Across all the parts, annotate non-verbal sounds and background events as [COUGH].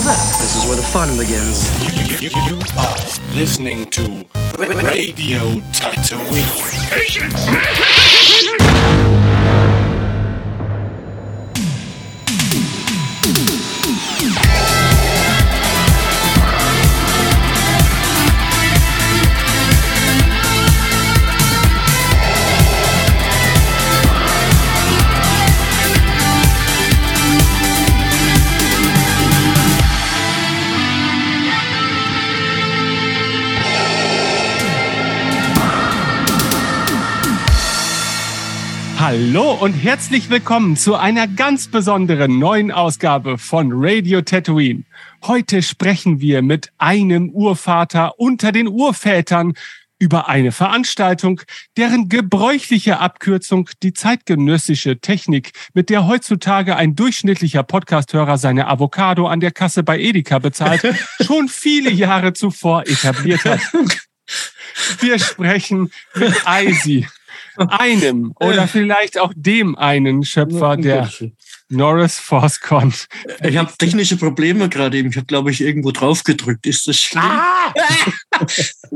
that. This is where the fun begins. You, you, you are listening to Radio Tatooine. Patience! [LAUGHS] Hallo und herzlich willkommen zu einer ganz besonderen neuen Ausgabe von Radio Tatooine. Heute sprechen wir mit einem Urvater unter den Urvätern über eine Veranstaltung, deren gebräuchliche Abkürzung die zeitgenössische Technik, mit der heutzutage ein durchschnittlicher Podcasthörer seine Avocado an der Kasse bei Edeka bezahlt, [LAUGHS] schon viele Jahre zuvor etabliert hat. Wir sprechen mit Eisi, einem [LAUGHS] oder vielleicht auch dem einen Schöpfer der Norris ForceCon. Ich habe technische Probleme gerade eben. Ich habe, glaube ich, irgendwo drauf gedrückt. Ist das schlimm? Ah! [LAUGHS]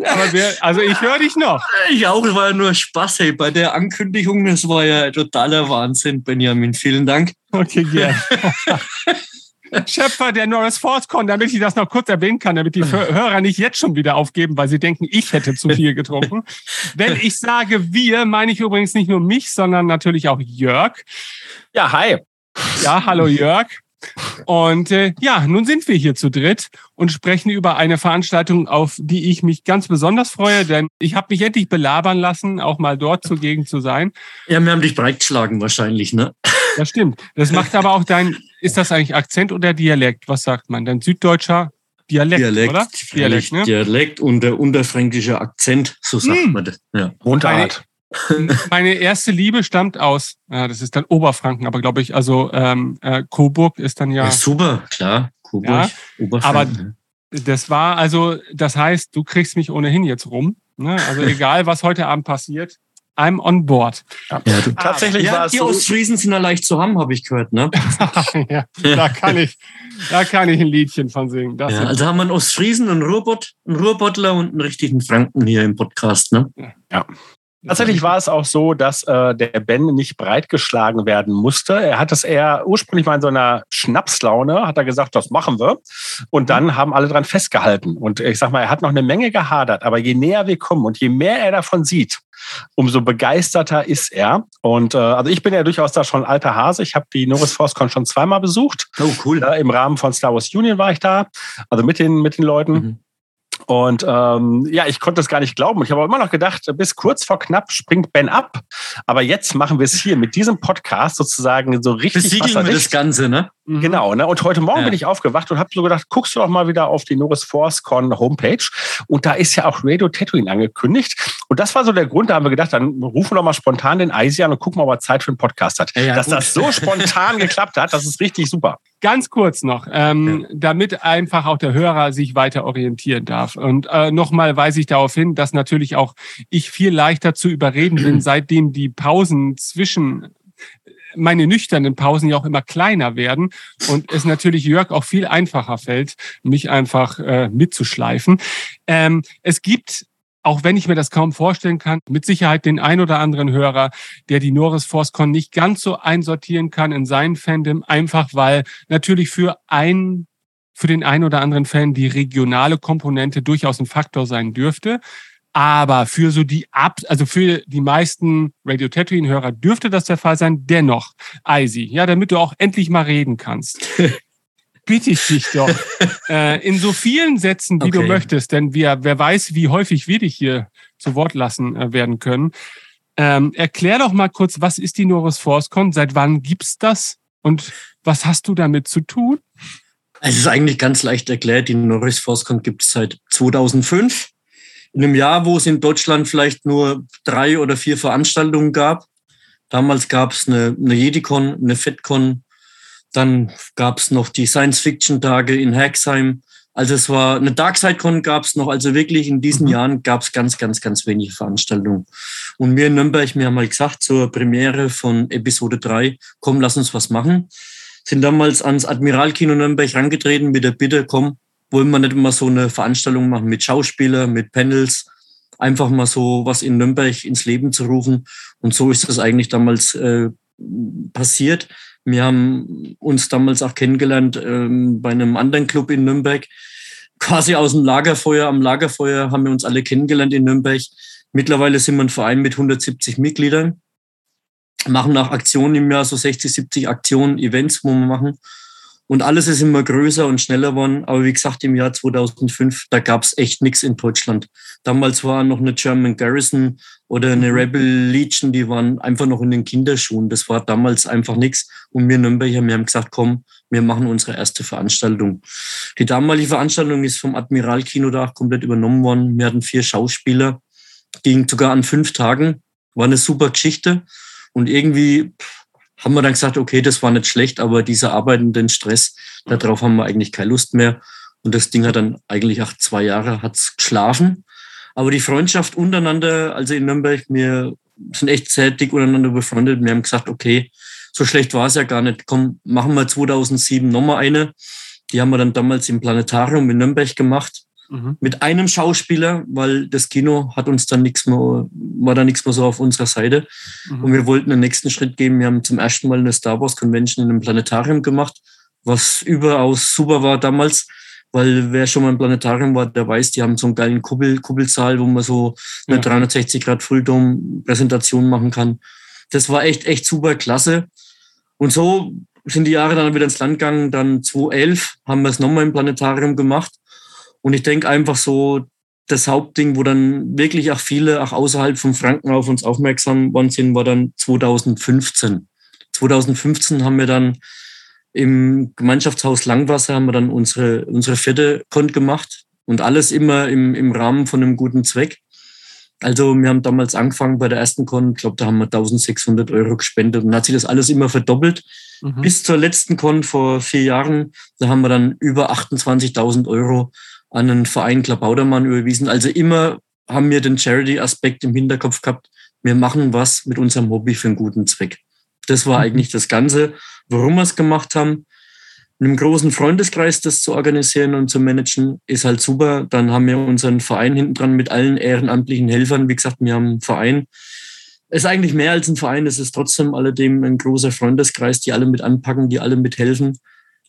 Aber wir, also ich höre dich noch. Ich auch, es war ja nur Spaß, hey. Bei der Ankündigung, das war ja totaler Wahnsinn, Benjamin. Vielen Dank. Okay, gerne. [LAUGHS] Schöpfer der Norris ForceCon, damit ich das noch kurz erwähnen kann, damit die Hörer nicht jetzt schon wieder aufgeben, weil sie denken, ich hätte zu viel getrunken. Wenn ich sage wir, meine ich übrigens nicht nur mich, sondern natürlich auch Jörg. Ja, hi. Ja, hallo Jörg. Und äh, ja, nun sind wir hier zu dritt und sprechen über eine Veranstaltung, auf die ich mich ganz besonders freue, denn ich habe mich endlich belabern lassen, auch mal dort zugegen zu sein. Ja, wir haben dich breitgeschlagen wahrscheinlich, ne? Das stimmt. Das macht aber auch dein, ist das eigentlich Akzent oder Dialekt? Was sagt man? Dein süddeutscher Dialekt, Dialekt, oder? Dialekt, ne? Dialekt und der unterfränkische Akzent, so sagt hm. man das. Ja. Mundart. [LAUGHS] Meine erste Liebe stammt aus, ja, das ist dann Oberfranken, aber glaube ich, also ähm, äh, Coburg ist dann ja. ja super, klar, Coburg, ja, Aber das war also, das heißt, du kriegst mich ohnehin jetzt rum. Ne? Also [LAUGHS] egal, was heute Abend passiert, I'm on board. Ja, du, ah, tatsächlich ja, war es die so. Ostfriesen sind ja leicht zu haben, habe ich gehört, ne? [LAUGHS] ja, da kann ich, da kann ich ein Liedchen von singen. Das ja, also haben wir einen Ostfriesen, einen Ruhrbott, einen Ruhrbottler und einen richtigen Franken hier im Podcast, ne? Ja. Tatsächlich war es auch so, dass äh, der Ben nicht breitgeschlagen werden musste. Er hat es eher ursprünglich mal in so einer Schnapslaune, hat er gesagt, das machen wir. Und dann haben alle dran festgehalten. Und ich sag mal, er hat noch eine Menge gehadert. Aber je näher wir kommen und je mehr er davon sieht, umso begeisterter ist er. Und äh, also ich bin ja durchaus da schon alter Hase. Ich habe die Norris ForceCon schon zweimal besucht. Oh, cool. Da, Im Rahmen von Star Wars Union war ich da, also mit den, mit den Leuten. Mhm. Und ähm, ja, ich konnte es gar nicht glauben. Ich habe immer noch gedacht, bis kurz vor knapp springt Ben ab. Aber jetzt machen wir es hier mit diesem Podcast sozusagen so richtig. Besiegeln wir das Ganze, ne? Mhm. Genau, ne? Und heute Morgen ja. bin ich aufgewacht und habe so gedacht, guckst du doch mal wieder auf die Norris ForceCon Homepage. Und da ist ja auch Radio Tatooine angekündigt. Und das war so der Grund, da haben wir gedacht, dann rufen wir mal spontan den Eisi an und gucken mal, ob er Zeit für einen Podcast hat. Ja, ja, Dass gut. das so spontan [LAUGHS] geklappt hat, das ist richtig super. Ganz kurz noch, ähm, damit einfach auch der Hörer sich weiter orientieren darf. Und äh, nochmal weise ich darauf hin, dass natürlich auch ich viel leichter zu überreden bin, [CLEARS THROAT] seitdem die Pausen zwischen meine nüchternen Pausen ja auch immer kleiner werden und es natürlich Jörg auch viel einfacher fällt, mich einfach äh, mitzuschleifen. Ähm, es gibt auch wenn ich mir das kaum vorstellen kann, mit Sicherheit den ein oder anderen Hörer, der die Norris ForceCon nicht ganz so einsortieren kann in seinen Fandom, einfach weil natürlich für ein für den ein oder anderen Fan die regionale Komponente durchaus ein Faktor sein dürfte. Aber für so die Ab, also für die meisten Radio Tatooine Hörer dürfte das der Fall sein. Dennoch, Eisi, ja, damit du auch endlich mal reden kannst. [LAUGHS] bitte ich dich doch [LAUGHS] äh, in so vielen Sätzen, wie okay. du möchtest, denn wir, wer weiß, wie häufig wir dich hier zu Wort lassen äh, werden können. Ähm, erklär doch mal kurz, was ist die Norris ForceCon? Seit wann gibt's das? Und was hast du damit zu tun? Es ist eigentlich ganz leicht erklärt. Die Norris ForceCon gibt es seit 2005 in einem Jahr, wo es in Deutschland vielleicht nur drei oder vier Veranstaltungen gab. Damals gab es eine, eine Jedicon, eine FedCon, dann gab es noch die Science-Fiction-Tage in Haxheim. Also es war eine DarkSideCon gab es noch. Also wirklich in diesen mhm. Jahren gab es ganz, ganz, ganz wenige Veranstaltungen. Und wir in Nürnberg, mir haben mal gesagt, zur Premiere von Episode 3, komm, lass uns was machen. sind damals ans Admiralkino Nürnberg rangetreten mit der Bitte, komm, wollen wir nicht mal so eine Veranstaltung machen mit Schauspielern, mit Panels, einfach mal so was in Nürnberg ins Leben zu rufen. Und so ist das eigentlich damals äh, passiert. Wir haben uns damals auch kennengelernt ähm, bei einem anderen Club in Nürnberg. Quasi aus dem Lagerfeuer. Am Lagerfeuer haben wir uns alle kennengelernt in Nürnberg. Mittlerweile sind wir ein Verein mit 170 Mitgliedern. Machen nach Aktionen im Jahr so 60, 70 Aktionen, Events, wo wir machen. Und alles ist immer größer und schneller geworden. Aber wie gesagt, im Jahr 2005, da gab es echt nichts in Deutschland. Damals war noch eine German Garrison oder eine mhm. Rebel Legion, die waren einfach noch in den Kinderschuhen. Das war damals einfach nichts. Und wir Nürnberger, wir haben gesagt, komm, wir machen unsere erste Veranstaltung. Die damalige Veranstaltung ist vom Admiralkino da komplett übernommen worden. Wir hatten vier Schauspieler, ging sogar an fünf Tagen. War eine super Geschichte. Und irgendwie haben wir dann gesagt, okay, das war nicht schlecht, aber dieser arbeitenden Stress, darauf haben wir eigentlich keine Lust mehr. Und das Ding hat dann eigentlich auch zwei Jahre hat's geschlafen. Aber die Freundschaft untereinander, also in Nürnberg, wir sind echt sehr dick untereinander befreundet. Wir haben gesagt, okay, so schlecht war es ja gar nicht. Komm, machen wir 2007 nochmal eine. Die haben wir dann damals im Planetarium in Nürnberg gemacht mhm. mit einem Schauspieler, weil das Kino hat uns dann nichts mehr, war da nichts mehr so auf unserer Seite. Mhm. Und wir wollten den nächsten Schritt gehen. Wir haben zum ersten Mal eine Star Wars Convention in einem Planetarium gemacht, was überaus super war damals. Weil wer schon mal im Planetarium war, der weiß, die haben so einen geilen Kuppel, Kuppelsaal, wo man so eine ja. 360 Grad Fulldom-Präsentation machen kann. Das war echt, echt super klasse. Und so sind die Jahre dann wieder ins Land gegangen. Dann 2011 haben wir es nochmal im Planetarium gemacht. Und ich denke einfach so, das Hauptding, wo dann wirklich auch viele, auch außerhalb von Franken auf uns aufmerksam worden sind, war dann 2015. 2015 haben wir dann im Gemeinschaftshaus Langwasser haben wir dann unsere, unsere vierte Kont gemacht und alles immer im, im Rahmen von einem guten Zweck. Also wir haben damals angefangen bei der ersten Con, ich glaube, da haben wir 1600 Euro gespendet und hat sich das alles immer verdoppelt. Mhm. Bis zur letzten Con vor vier Jahren, da haben wir dann über 28.000 Euro an einen Verein Klabaudermann überwiesen. Also immer haben wir den Charity-Aspekt im Hinterkopf gehabt. Wir machen was mit unserem Hobby für einen guten Zweck. Das war mhm. eigentlich das Ganze, warum wir es gemacht haben. In einem großen Freundeskreis das zu organisieren und zu managen, ist halt super. Dann haben wir unseren Verein hinten dran mit allen ehrenamtlichen Helfern. Wie gesagt, wir haben einen Verein. Es ist eigentlich mehr als ein Verein. Es ist trotzdem alledem ein großer Freundeskreis, die alle mit anpacken, die alle mithelfen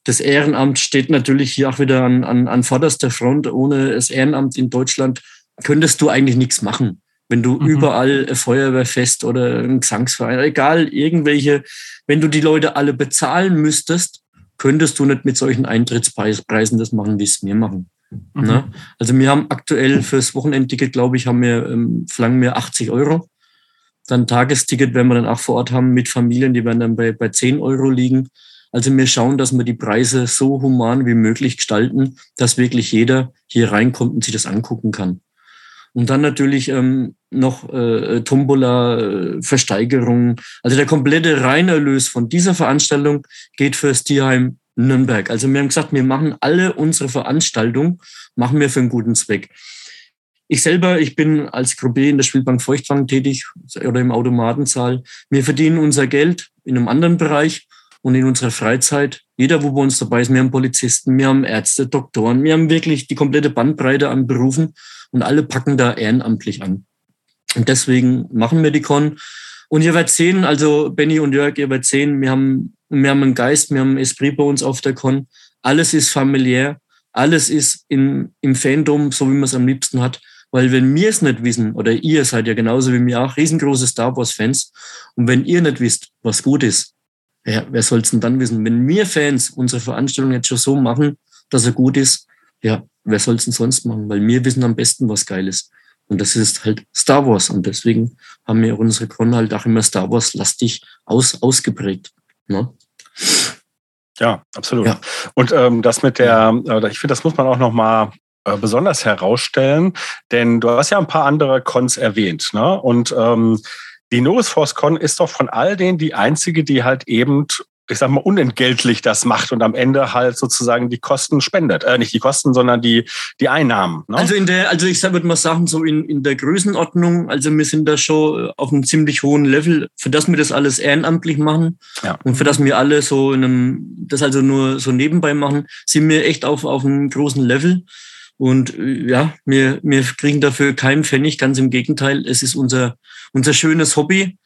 das Ehrenamt steht natürlich hier auch wieder an, an, an vorderster Front. Ohne das Ehrenamt in Deutschland könntest du eigentlich nichts machen. Wenn du mhm. überall ein Feuerwehrfest oder ein Gesangsverein, egal, irgendwelche, wenn du die Leute alle bezahlen müsstest, könntest du nicht mit solchen Eintrittspreisen das machen, wie es wir machen. Mhm. Ne? Also wir haben aktuell fürs Wochenendticket, glaube ich, haben wir, ähm, verlangen wir 80 Euro. Dann Tagesticket, wenn wir dann auch vor Ort haben mit Familien, die werden dann bei, bei 10 Euro liegen. Also wir schauen, dass wir die Preise so human wie möglich gestalten, dass wirklich jeder hier reinkommt und sich das angucken kann. Und dann natürlich ähm, noch äh, Tombola, äh, Versteigerung. Also der komplette Reinerlös von dieser Veranstaltung geht fürs Tierheim Nürnberg. Also wir haben gesagt, wir machen alle unsere Veranstaltungen, machen wir für einen guten Zweck. Ich selber, ich bin als Gruppe in der Spielbank Feuchtwang tätig oder im Automatensaal. Wir verdienen unser Geld in einem anderen Bereich und in unserer Freizeit, jeder, wo bei uns dabei ist, wir haben Polizisten, wir haben Ärzte, Doktoren, wir haben wirklich die komplette Bandbreite an Berufen und alle packen da ehrenamtlich an. Und deswegen machen wir die Con. Und ihr werdet sehen, also Benny und Jörg, ihr werdet sehen, wir haben, wir haben einen Geist, wir haben einen Esprit bei uns auf der Con. Alles ist familiär, alles ist in, im Fandom, so wie man es am liebsten hat. Weil wenn wir es nicht wissen, oder ihr seid ja genauso wie mir auch riesengroße Star Wars-Fans, und wenn ihr nicht wisst, was gut ist, ja, wer soll es denn dann wissen? Wenn wir Fans unsere Veranstaltung jetzt schon so machen, dass er gut ist, ja, wer soll es denn sonst machen? Weil wir wissen am besten, was geil ist. Und das ist halt Star Wars. Und deswegen haben wir unsere Con halt auch immer Star Wars lastig aus, ausgeprägt. Ne? Ja, absolut. Ja. Und ähm, das mit der, äh, ich finde, das muss man auch nochmal äh, besonders herausstellen, denn du hast ja ein paar andere Cons erwähnt. Ne? Und ähm, die Norris Force Con ist doch von all denen die einzige, die halt eben ich sag mal, unentgeltlich das macht und am Ende halt sozusagen die Kosten spendet. Äh, nicht die Kosten, sondern die, die Einnahmen. Ne? Also in der, also ich würde mal sagen, so in, in der Größenordnung, also wir sind da schon auf einem ziemlich hohen Level, für das wir das alles ehrenamtlich machen ja. und für das wir alle so in einem, das also nur so nebenbei machen, sind wir echt auf, auf einem großen Level. Und äh, ja, wir, wir kriegen dafür keinen Pfennig, ganz im Gegenteil. Es ist unser, unser schönes Hobby.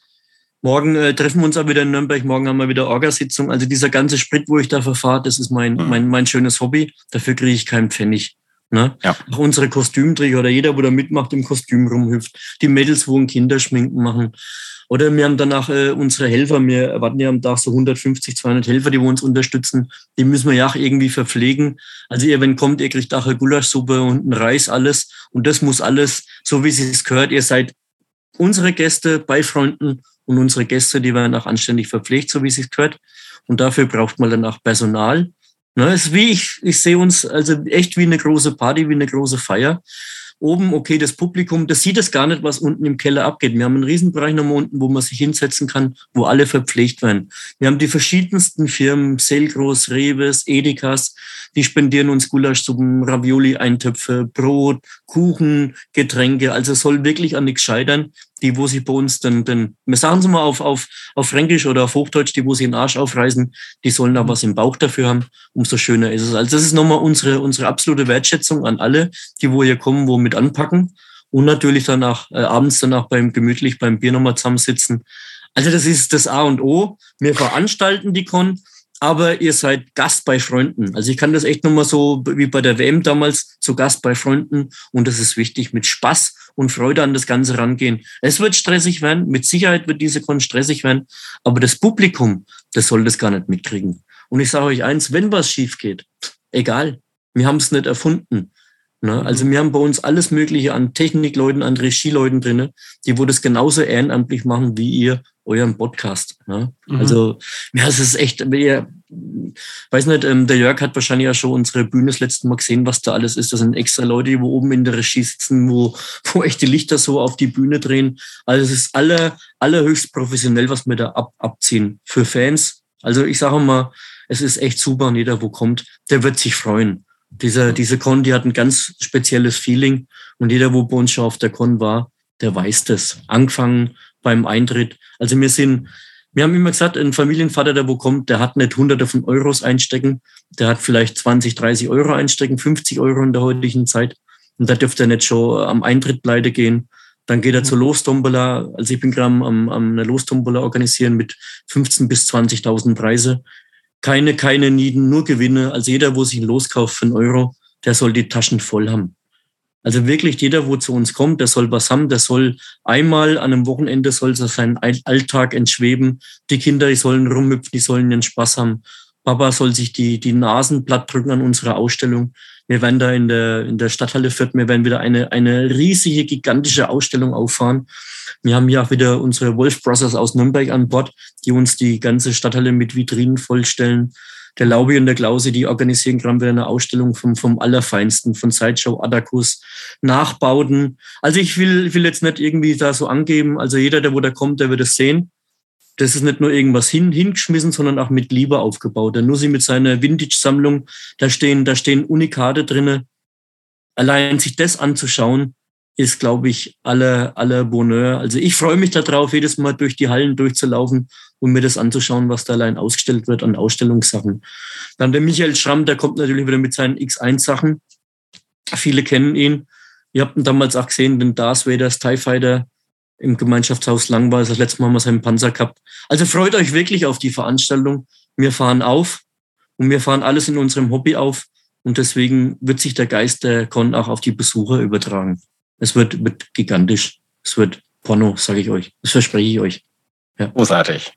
Morgen äh, treffen wir uns auch wieder in Nürnberg, morgen haben wir wieder Orgasitzung. Also dieser ganze Sprit, wo ich da verfahre, das ist mein, mhm. mein, mein schönes Hobby. Dafür kriege ich keinen Pfennig. Ne? Ja. Auch unsere Kostümträger oder jeder, wo da mitmacht, im Kostüm rumhüpft. Die Mädels, wo ein Kinderschminken machen. Oder wir haben danach äh, unsere Helfer, wir erwarten ja am Tag so 150, 200 Helfer, die uns unterstützen. Die müssen wir ja auch irgendwie verpflegen. Also ihr, wenn kommt, ihr kriegt auch eine Gulaschsuppe und ein Reis, alles. Und das muss alles, so wie es gehört. Ihr seid unsere Gäste bei Freunden und unsere Gäste, die werden auch anständig verpflegt, so wie es gehört. Und dafür braucht man dann auch Personal. Ne, ist wie ich, ich sehe uns also echt wie eine große Party, wie eine große Feier. Oben, okay, das Publikum, das sieht es gar nicht, was unten im Keller abgeht. Wir haben einen Riesenbereich nochmal unten, wo man sich hinsetzen kann, wo alle verpflegt werden. Wir haben die verschiedensten Firmen, Selgros, Reves, Edekas, die spendieren uns Gulaschsuppen, Ravioli-Eintöpfe, Brot, Kuchen, Getränke. Also soll wirklich an nichts scheitern die, wo sie bei uns dann, dann wir sagen es mal auf, auf, auf Fränkisch oder auf Hochdeutsch, die, wo sie den Arsch aufreißen, die sollen da was im Bauch dafür haben, umso schöner ist es. Also das ist nochmal unsere, unsere absolute Wertschätzung an alle, die wo hier kommen, wo mit anpacken und natürlich danach, äh, abends danach beim gemütlich beim Bier nochmal zusammensitzen. Also das ist das A und O. Wir veranstalten die Con, aber ihr seid Gast bei Freunden. Also ich kann das echt nochmal so wie bei der WM damals, zu Gast bei Freunden und das ist wichtig, mit Spaß und Freude an das Ganze rangehen. Es wird stressig werden, mit Sicherheit wird diese Con stressig werden, aber das Publikum, das soll das gar nicht mitkriegen. Und ich sage euch eins, wenn was schief geht, egal, wir haben es nicht erfunden. Ne? Also wir haben bei uns alles Mögliche an Technikleuten, an Regieleuten drinne, die wo das genauso ehrenamtlich machen wie ihr euren Podcast. Ne? Mhm. Also ja, es ist echt, ihr, weiß nicht, ähm, der Jörg hat wahrscheinlich ja schon unsere Bühne das letzte Mal gesehen, was da alles ist. Das sind extra Leute, die wo oben in der Regie sitzen, wo, [LAUGHS] wo echt die Lichter so auf die Bühne drehen. Also es ist aller, allerhöchst professionell, was wir da ab, abziehen für Fans. Also ich sage mal, es ist echt super und jeder, wo kommt, der wird sich freuen. Diese, diese Con, die hat ein ganz spezielles Feeling und jeder, wo bei uns schon auf der Con war, der weiß das. Angefangen beim Eintritt. Also wir sind, wir haben immer gesagt, ein Familienvater, der wo kommt, der hat nicht hunderte von Euros einstecken, der hat vielleicht 20, 30 Euro einstecken, 50 Euro in der heutigen Zeit. Und da dürfte er nicht schon am Eintritt pleite gehen. Dann geht er zur Lostombola. Also ich bin gerade am, am, am eine Lostombola organisieren mit 15 bis 20.000 Preise. Keine, keine Nieden, nur Gewinne. Also jeder, wo sich ein Los kauft für einen Euro, der soll die Taschen voll haben. Also wirklich jeder, wo zu uns kommt, der soll was haben, der soll einmal an einem Wochenende soll so seinen Alltag entschweben. Die Kinder, die sollen rumhüpfen, die sollen ihren Spaß haben. Papa soll sich die, die Nasen platt drücken an unserer Ausstellung. Wir werden da in der, in der Stadthalle Fürth, wir werden wieder eine, eine riesige, gigantische Ausstellung auffahren. Wir haben ja auch wieder unsere Wolf Brothers aus Nürnberg an Bord, die uns die ganze Stadthalle mit Vitrinen vollstellen der Laubi und der Klause, die organisieren gerade wieder eine Ausstellung vom, vom Allerfeinsten, von Sideshow, Adakus, Nachbauten. Also ich will, will jetzt nicht irgendwie da so angeben, also jeder, der wo da kommt, der wird es sehen. Das ist nicht nur irgendwas hin, hingeschmissen, sondern auch mit Liebe aufgebaut. Der Nussi mit seiner Vintage-Sammlung, da stehen, da stehen Unikate drinne. Allein sich das anzuschauen, ist, glaube ich, aller, aller Bonheur. Also ich freue mich darauf, jedes Mal durch die Hallen durchzulaufen und mir das anzuschauen, was da allein ausgestellt wird an Ausstellungssachen. Dann der Michael Schramm, der kommt natürlich wieder mit seinen X1-Sachen. Viele kennen ihn. Ihr habt ihn damals auch gesehen, den Darth Vader, TIE Fighter im Gemeinschaftshaus Langweiß. Das letzte Mal haben wir seinen Panzer gehabt. Also freut euch wirklich auf die Veranstaltung. Wir fahren auf und wir fahren alles in unserem Hobby auf. Und deswegen wird sich der Geist der Con auch auf die Besucher übertragen. Es wird, wird gigantisch. Es wird Porno, sage ich euch. Das verspreche ich euch. Ja. Großartig.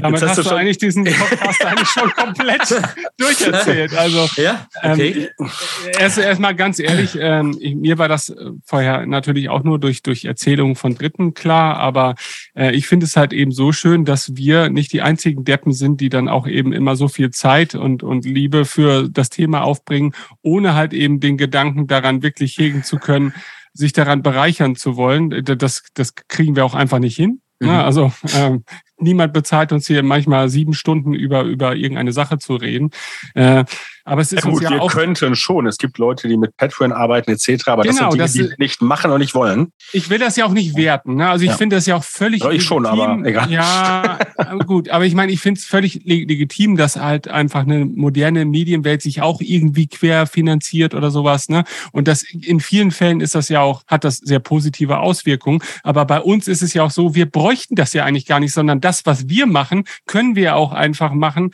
Damit hast, hast, du, schon eigentlich diesen Podcast [LAUGHS] eigentlich schon komplett durcherzählt. Also ja, okay. ähm, erst erstmal ganz ehrlich, ähm, ich, mir war das äh, vorher natürlich auch nur durch durch Erzählungen von Dritten klar, aber äh, ich finde es halt eben so schön, dass wir nicht die einzigen Deppen sind, die dann auch eben immer so viel Zeit und und Liebe für das Thema aufbringen, ohne halt eben den Gedanken daran wirklich hegen zu können sich daran bereichern zu wollen, das, das kriegen wir auch einfach nicht hin. Ne? Mhm. Also ähm, niemand bezahlt uns hier manchmal sieben Stunden über, über irgendeine Sache zu reden. Äh, aber es ist Ja, uns gut, ja wir auch könnten schon. Es gibt Leute, die mit Patreon arbeiten etc., aber Genau, das das sind Dinge, die wir nicht machen und nicht wollen. Ich will das ja auch nicht werten. Ne? Also ich Ja. finde das ja auch völlig Ja, ich schon, aber egal. Ja, [LAUGHS] gut. Aber ich meine, ich finde es völlig le- legitim, dass halt einfach eine moderne Medienwelt sich auch irgendwie quer finanziert oder sowas. Ne? Und das in vielen Fällen ist das ja auch, hat das sehr positive Auswirkungen. Aber bei uns ist es ja auch so, wir bräuchten das ja eigentlich gar nicht, sondern das, was wir machen, können wir auch einfach machen,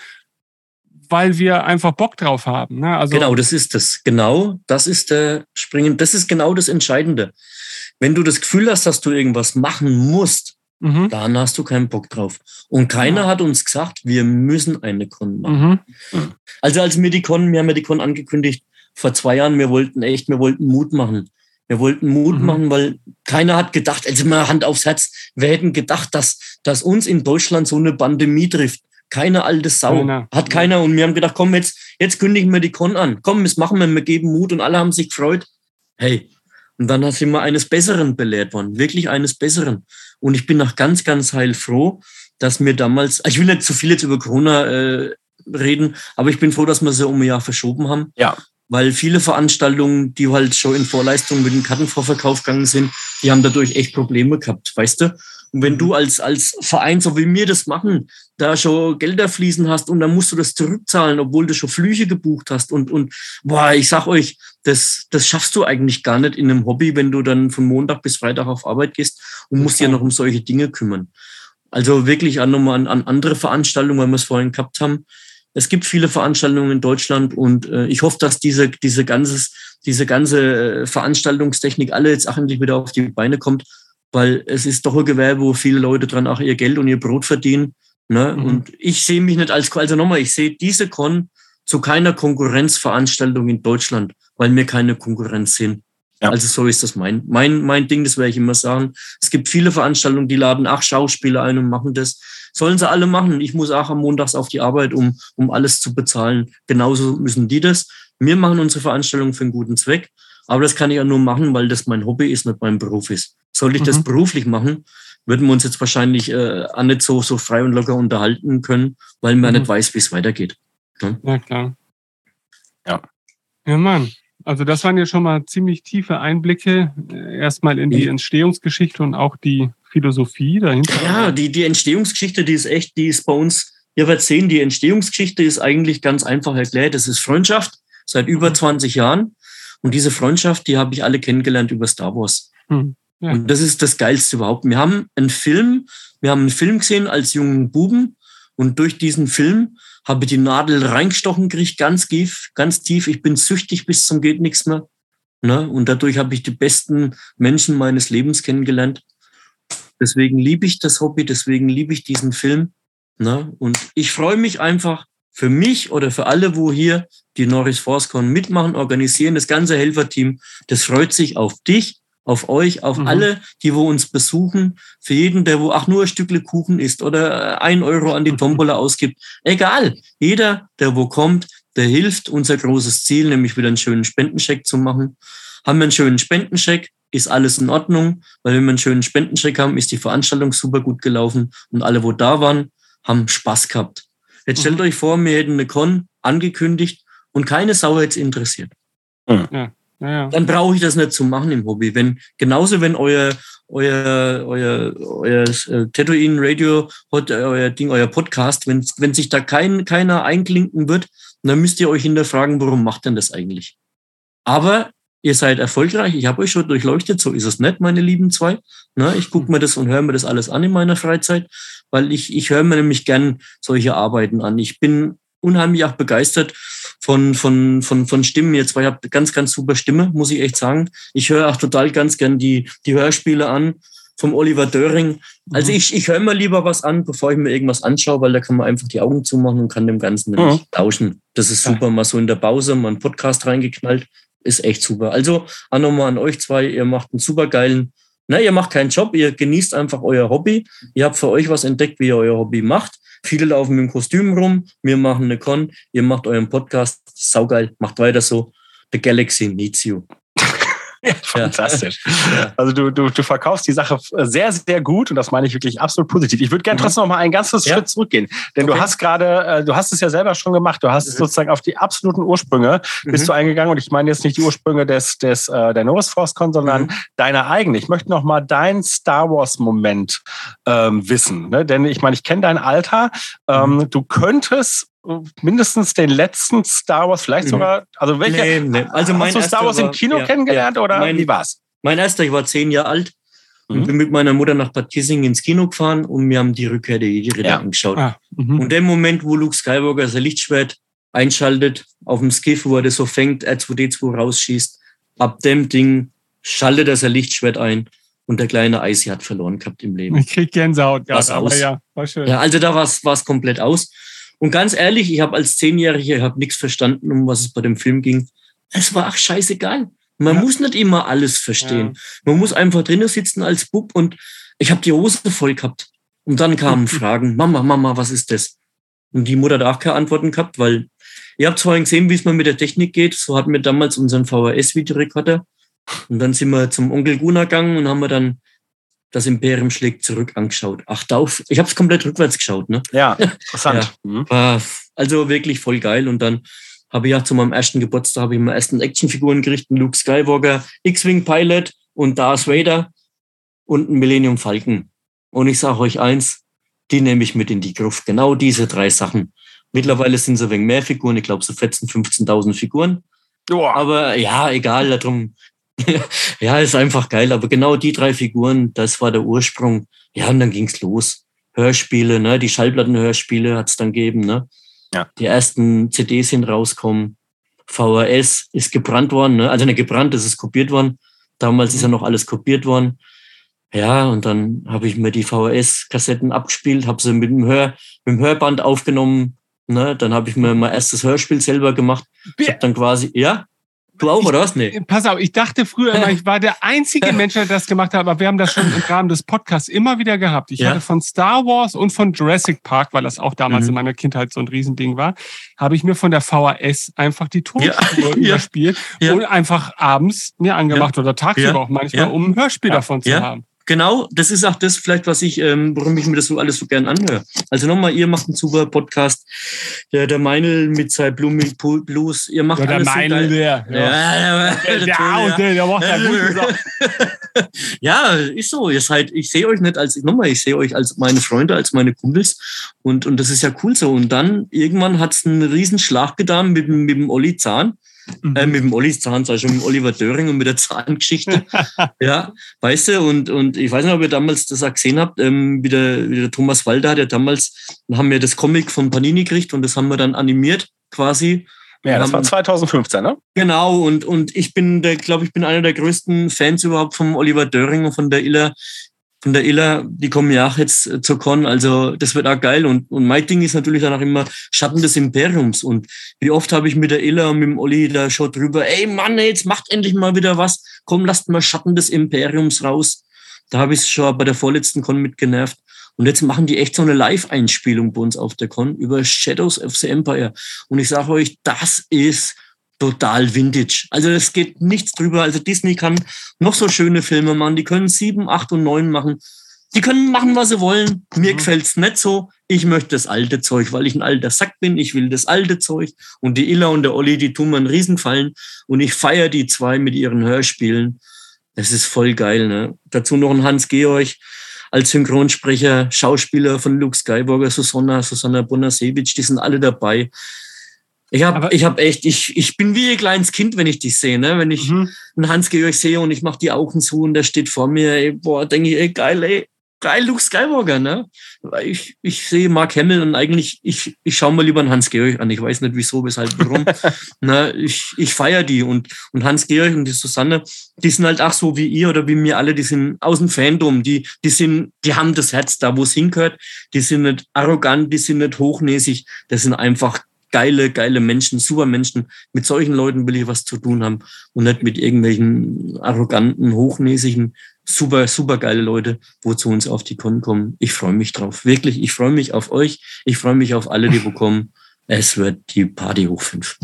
weil wir einfach Bock drauf haben. Ne? Also Genau, das ist das. Genau, das ist der Springen. Das ist genau das Entscheidende. Wenn du das Gefühl hast, dass du irgendwas machen musst, Mhm. dann hast du keinen Bock drauf. Und keiner Ja. hat uns gesagt, wir müssen eine Con machen. Mhm. Also als wir die Con, wir haben ja die Con angekündigt vor zwei Jahren, wir wollten echt, wir wollten Mut machen. Wir wollten Mut Mhm. machen, weil keiner hat gedacht, also mal Hand aufs Herz, wir hätten gedacht, dass, dass uns in Deutschland so eine Pandemie trifft. Keine alte Sau. Keiner. Hat keiner. Und wir haben gedacht, komm, jetzt, jetzt kündigen wir die Con an. Komm, das machen wir, wir geben Mut und alle haben sich gefreut. Hey. Und dann sind wir eines Besseren belehrt worden. Wirklich eines Besseren. Und ich bin noch ganz, ganz heilfroh, dass mir damals, ich will nicht zu viel jetzt über Corona äh, reden, aber ich bin froh, dass wir sie um ein Jahr verschoben haben. Ja. Weil viele Veranstaltungen, die halt schon in Vorleistung mit dem Kartenvorverkauf gegangen sind, die haben dadurch echt Probleme gehabt, weißt du? Und wenn du als, als Verein, so wie wir das machen, da schon Gelder fließen hast und dann musst du das zurückzahlen, obwohl du schon Flüche gebucht hast und, und, boah, ich sag euch, das, das schaffst du eigentlich gar nicht in einem Hobby, wenn du dann von Montag bis Freitag auf Arbeit gehst und musst ja noch um solche Dinge kümmern. Also wirklich auch nochmal an, an andere Veranstaltungen, weil wir es vorhin gehabt haben. Es gibt viele Veranstaltungen in Deutschland und äh, ich hoffe, dass diese, diese, ganzes, diese ganze äh, Veranstaltungstechnik alle jetzt auch endlich wieder auf die Beine kommt, weil es ist doch ein Gewerbe, wo viele Leute dran auch ihr Geld und ihr Brot verdienen. Ne? Mhm. Und ich sehe mich nicht als, also nochmal, ich sehe diese Con zu keiner Konkurrenzveranstaltung in Deutschland, weil wir keine Konkurrenz sind. Ja. Also so ist das mein, mein, mein Ding, das werde ich immer sagen. Es gibt viele Veranstaltungen, die laden acht Schauspieler ein und machen das. Sollen sie alle machen. Ich muss auch am Montags auf die Arbeit, um, um alles zu bezahlen. Genauso müssen die das. Wir machen unsere Veranstaltung für einen guten Zweck. Aber das kann ich ja nur machen, weil das mein Hobby ist, nicht mein Beruf ist. Sollte ich das Mhm. beruflich machen, würden wir uns jetzt wahrscheinlich äh, auch nicht so, so frei und locker unterhalten können, weil man Mhm. nicht weiß, wie es weitergeht. Ja, klar. Ja. Ja, Mann. Also das waren ja schon mal ziemlich tiefe Einblicke, äh, erstmal in die. Entstehungsgeschichte und auch die Philosophie dahinter. Ja, die, die Entstehungsgeschichte, die ist echt, die ist bei uns, ihr werdet sehen, die Entstehungsgeschichte ist eigentlich ganz einfach erklärt. Es ist Freundschaft seit über Mhm. 20 Jahren. Und diese Freundschaft, die habe ich alle kennengelernt über Star Wars. Hm. Ja. Und das ist das Geilste überhaupt. Wir haben einen Film, wir haben einen Film gesehen als jungen Buben. Und durch diesen Film habe ich die Nadel reingestochen gekriegt, ganz tief, ganz tief. Ich bin süchtig bis zum geht nichts mehr. Ne? Und dadurch habe ich die besten Menschen meines Lebens kennengelernt. Deswegen liebe ich das Hobby, deswegen liebe ich diesen Film. Ne? Und ich freue mich einfach für mich oder für alle, wo hier die Norris Forscon mitmachen, organisieren, das ganze Helferteam, das freut sich auf dich, auf euch, auf Mhm. alle, die wo uns besuchen, für jeden, der wo auch nur ein Stückle Kuchen isst oder äh, ein Euro an die [LAUGHS] Tombola ausgibt. Egal. Jeder, der wo kommt, der hilft, unser großes Ziel, nämlich wieder einen schönen Spendencheck zu machen. Haben wir einen schönen Spendencheck, ist alles in Ordnung, weil wenn wir einen schönen Spendencheck haben, ist die Veranstaltung super gut gelaufen und alle, wo da waren, haben Spaß gehabt. Jetzt stellt Mhm. euch vor, wir hätten eine Con angekündigt und keine Sau hätte es interessiert. Ja, ja. Dann brauche ich das nicht zu machen im Hobby. Wenn, genauso wenn euer, euer, euer, euer äh, Tatooine Radio, äh, euer Ding, euer Podcast, wenn, wenn sich da kein, keiner einklinken wird, dann müsst ihr euch hinterfragen, warum macht denn das eigentlich? Aber ihr seid erfolgreich, ich habe euch schon durchleuchtet, so ist es nicht, meine lieben zwei. Ne, ich gucke mir das und höre mir das alles an in meiner Freizeit, weil ich, ich höre mir nämlich gern solche Arbeiten an. Ich bin unheimlich auch begeistert von, von, von, von Stimmen jetzt, weil ich habe ganz, ganz super Stimme, muss ich echt sagen. Ich höre auch total ganz gern die, die Hörspiele an vom Oliver Döring. Also Mhm. ich, ich höre mir lieber was an, bevor ich mir irgendwas anschaue, weil da kann man einfach die Augen zumachen und kann dem Ganzen Mhm. nämlich lauschen. Das ist super, mal so in der Pause, mal einen Podcast reingeknallt. Ist echt super. Also auch nochmal an euch zwei, ihr macht einen super geilen, na, ihr macht keinen Job, ihr genießt einfach euer Hobby. Ihr habt für euch was entdeckt, wie ihr euer Hobby macht. Viele laufen mit dem Kostüm rum, wir machen eine Con, ihr macht euren Podcast, saugeil, macht weiter so. The Galaxy needs you. [LAUGHS] Ja, fantastisch. Also du, du, du verkaufst die Sache sehr, sehr gut und das meine ich wirklich absolut positiv. Ich würde gerne mhm. trotzdem noch mal einen ganzen ja. Schritt zurückgehen, denn okay. du hast gerade, äh, du hast es ja selber schon gemacht. Du hast mhm. sozusagen auf die absoluten Ursprünge mhm. bist du eingegangen und ich meine jetzt nicht die Ursprünge des, des äh, der Norris Force-Con, sondern mhm. deine eigene. Ich möchte noch mal deinen Star Wars-Moment ähm, wissen, ne? denn ich meine, ich kenne dein Alter. Ähm, mhm. du könntest mindestens den letzten Star Wars, vielleicht mhm. sogar, also welcher? Nee, nee. Also mein hast du Star Wars war, im Kino ja, kennengelernt ja, oder mein, wie war's? Mein erster, ich war zehn Jahre alt mhm. und bin mit meiner Mutter nach Bad Kissing ins Kino gefahren und wir haben die Rückkehr der Jedi-Ritter ja. angeschaut. Ah, mhm. und dem Moment, wo Luke Skywalker sein Lichtschwert einschaltet, auf dem Skiff, wo er das so fängt, R2D2 rausschießt, ab dem Ding schaltet er sein Lichtschwert ein und der kleine Icy hat verloren gehabt im Leben. Ich krieg Gänsehaut, ja, aber ja, war schön. Ja, also da war es komplett aus. Und ganz ehrlich, ich habe als Zehnjähriger, ich habe nichts verstanden, um was es bei dem Film ging. Es war auch scheißegal. Man ja. muss nicht immer alles verstehen. Ja. Man muss einfach drinnen sitzen als Bub und ich habe die Hose voll gehabt. Und dann kamen [LAUGHS] Fragen, Mama, Mama, was ist das? Und die Mutter hat auch keine Antworten gehabt, weil ihr habt vorhin gesehen, wie es mal mit der Technik geht. So hatten wir damals unseren VHS-Videorekorder. Und dann sind wir zum Onkel Gunnar gegangen und haben wir dann das Imperium schlägt zurück angeschaut. Ach, dauf, ich habe es komplett rückwärts geschaut. Ne? Ja, [LAUGHS] interessant. ja, mhm. war also wirklich voll geil. Und dann habe ich ja zu meinem ersten Geburtstag habe ich meine ersten Actionfiguren gerichtet. Luke Skywalker, X-Wing Pilot und Darth Vader und ein Millennium Falcon. Und ich sage euch eins, die nehme ich mit in die Gruft. Genau diese drei Sachen. Mittlerweile sind es ein wenig mehr Figuren. Ich glaube so 14.000, 15.000 Figuren. Joa. Aber ja, egal, darum [LAUGHS] ja, ist einfach geil. Aber genau die drei Figuren, das war der Ursprung. Ja, und dann ging's los. Hörspiele, ne? Die Schallplattenhörspiele hat's dann gegeben, ne? Ja. Die ersten CDs sind rauskommen. VHS ist gebrannt worden, ne? Also nicht gebrannt, das ist kopiert worden. Damals mhm. ist ja noch alles kopiert worden. Ja, und dann habe ich mir die VHS-Kassetten abgespielt, habe sie mit dem, Hör, mit dem Hörband aufgenommen. Ne? Dann habe ich mir mein erstes Hörspiel selber gemacht. Ich habe dann quasi, ja, Du auch, oder was? Nee. Pass auf, ich dachte früher immer, [LAUGHS] ich war der einzige Mensch, der das gemacht hat, aber wir haben das schon im Rahmen des Podcasts immer wieder gehabt. Ich ja. hatte von Star Wars und von Jurassic Park, weil das auch damals mhm. in meiner Kindheit so ein Riesending war, habe ich mir von der VHS einfach die Tonspur [LAUGHS] ja. überspielt ja. und einfach abends mir angemacht oder tagsüber auch manchmal, um ein Hörspiel davon zu haben genau, das ist auch das vielleicht, was ich, ähm, warum ich mir das so alles so gern anhöre. Also nochmal, ihr macht einen super Podcast. Der, der Meinl mit seinem Blooming Blues, ihr macht ja, der alles Meinl, so der, ja. Ja, der, der, der, der, der macht ja gut [LAUGHS] Ja, ist so. Ihr seid, ich sehe euch nicht als, nochmal, ich sehe euch als meine Freunde, als meine Kumpels. Und, und das ist ja cool so. Und dann irgendwann hat es einen riesen Schlag getan mit, mit dem Olli Zahn. Mhm. Äh, mit dem Ollis Zahn, sag schon mit Oliver Döring und mit der Zahngeschichte. [LAUGHS] ja, weißt du, und, und ich weiß nicht, ob ihr damals das auch gesehen habt, ähm, wie, der, wie der Thomas Walder hat ja damals, haben wir das Comic von Panini gekriegt und das haben wir dann animiert quasi. Ja, das war 2015, ne? Genau, und, und ich bin glaube ich, bin einer der größten Fans überhaupt vom Oliver Döring und von der Illa von der Illa, die kommen ja auch jetzt äh, zur Con, also das wird auch geil. Und, und mein Ding ist natürlich dann auch immer Schatten des Imperiums. Und wie oft habe ich mit der Illa und mit dem Olli da schon drüber, ey Mann, jetzt macht endlich mal wieder was. Komm, lasst mal Schatten des Imperiums raus. Da habe ich es schon bei der vorletzten Con mitgenervt. Und jetzt machen die echt so eine Live-Einspielung bei uns auf der Con über Shadows of the Empire. Und ich sage euch, das ist total vintage. Also es geht nichts drüber. Also Disney kann noch so schöne Filme machen. Die können sieben, acht und neun machen. Die können machen, was sie wollen. Mir mhm. gefällt's nicht so. Ich möchte das alte Zeug, weil ich ein alter Sack bin. Ich will das alte Zeug. Und die Illa und der Olli, die tun mir einen Riesenfallen. Und ich feiere die zwei mit ihren Hörspielen. Das ist voll geil. Ne? Dazu noch ein Hans-Georg als Synchronsprecher, Schauspieler von Luke Skywalker, Susanna, Susanna Bonasewicz, die sind alle dabei. Ich habe ich hab echt, ich, ich bin wie ein kleines Kind, wenn ich dich sehe, ne? Wenn ich mhm. einen Hans-Georg sehe und ich mache die Augen zu und der steht vor mir, ey, boah, denke ich, ey, geil, ey, geil, Luke Skywalker, ne? Ich, ich sehe Mark Hamill und eigentlich, ich, ich schaue mal lieber einen Hans-Georg an. Ich weiß nicht wieso, weshalb, warum. [LAUGHS] ne? Ich, ich feiere die und, und Hans-Georg und die Susanne, die sind halt auch so wie ihr oder wie mir alle, die sind aus dem Fandom, die, die sind, die haben das Herz da, wo es hingehört. Die sind nicht arrogant, die sind nicht hochnäsig, das sind einfach geile, geile Menschen, super Menschen. Mit solchen Leuten will ich was zu tun haben und nicht mit irgendwelchen arroganten, hochnäsigen, super, super geile Leute, wo zu uns auf die Con kommen. Ich freue mich drauf. Wirklich, ich freue mich auf euch. Ich freue mich auf alle, die wo kommen. Es wird die Party hoch fünf.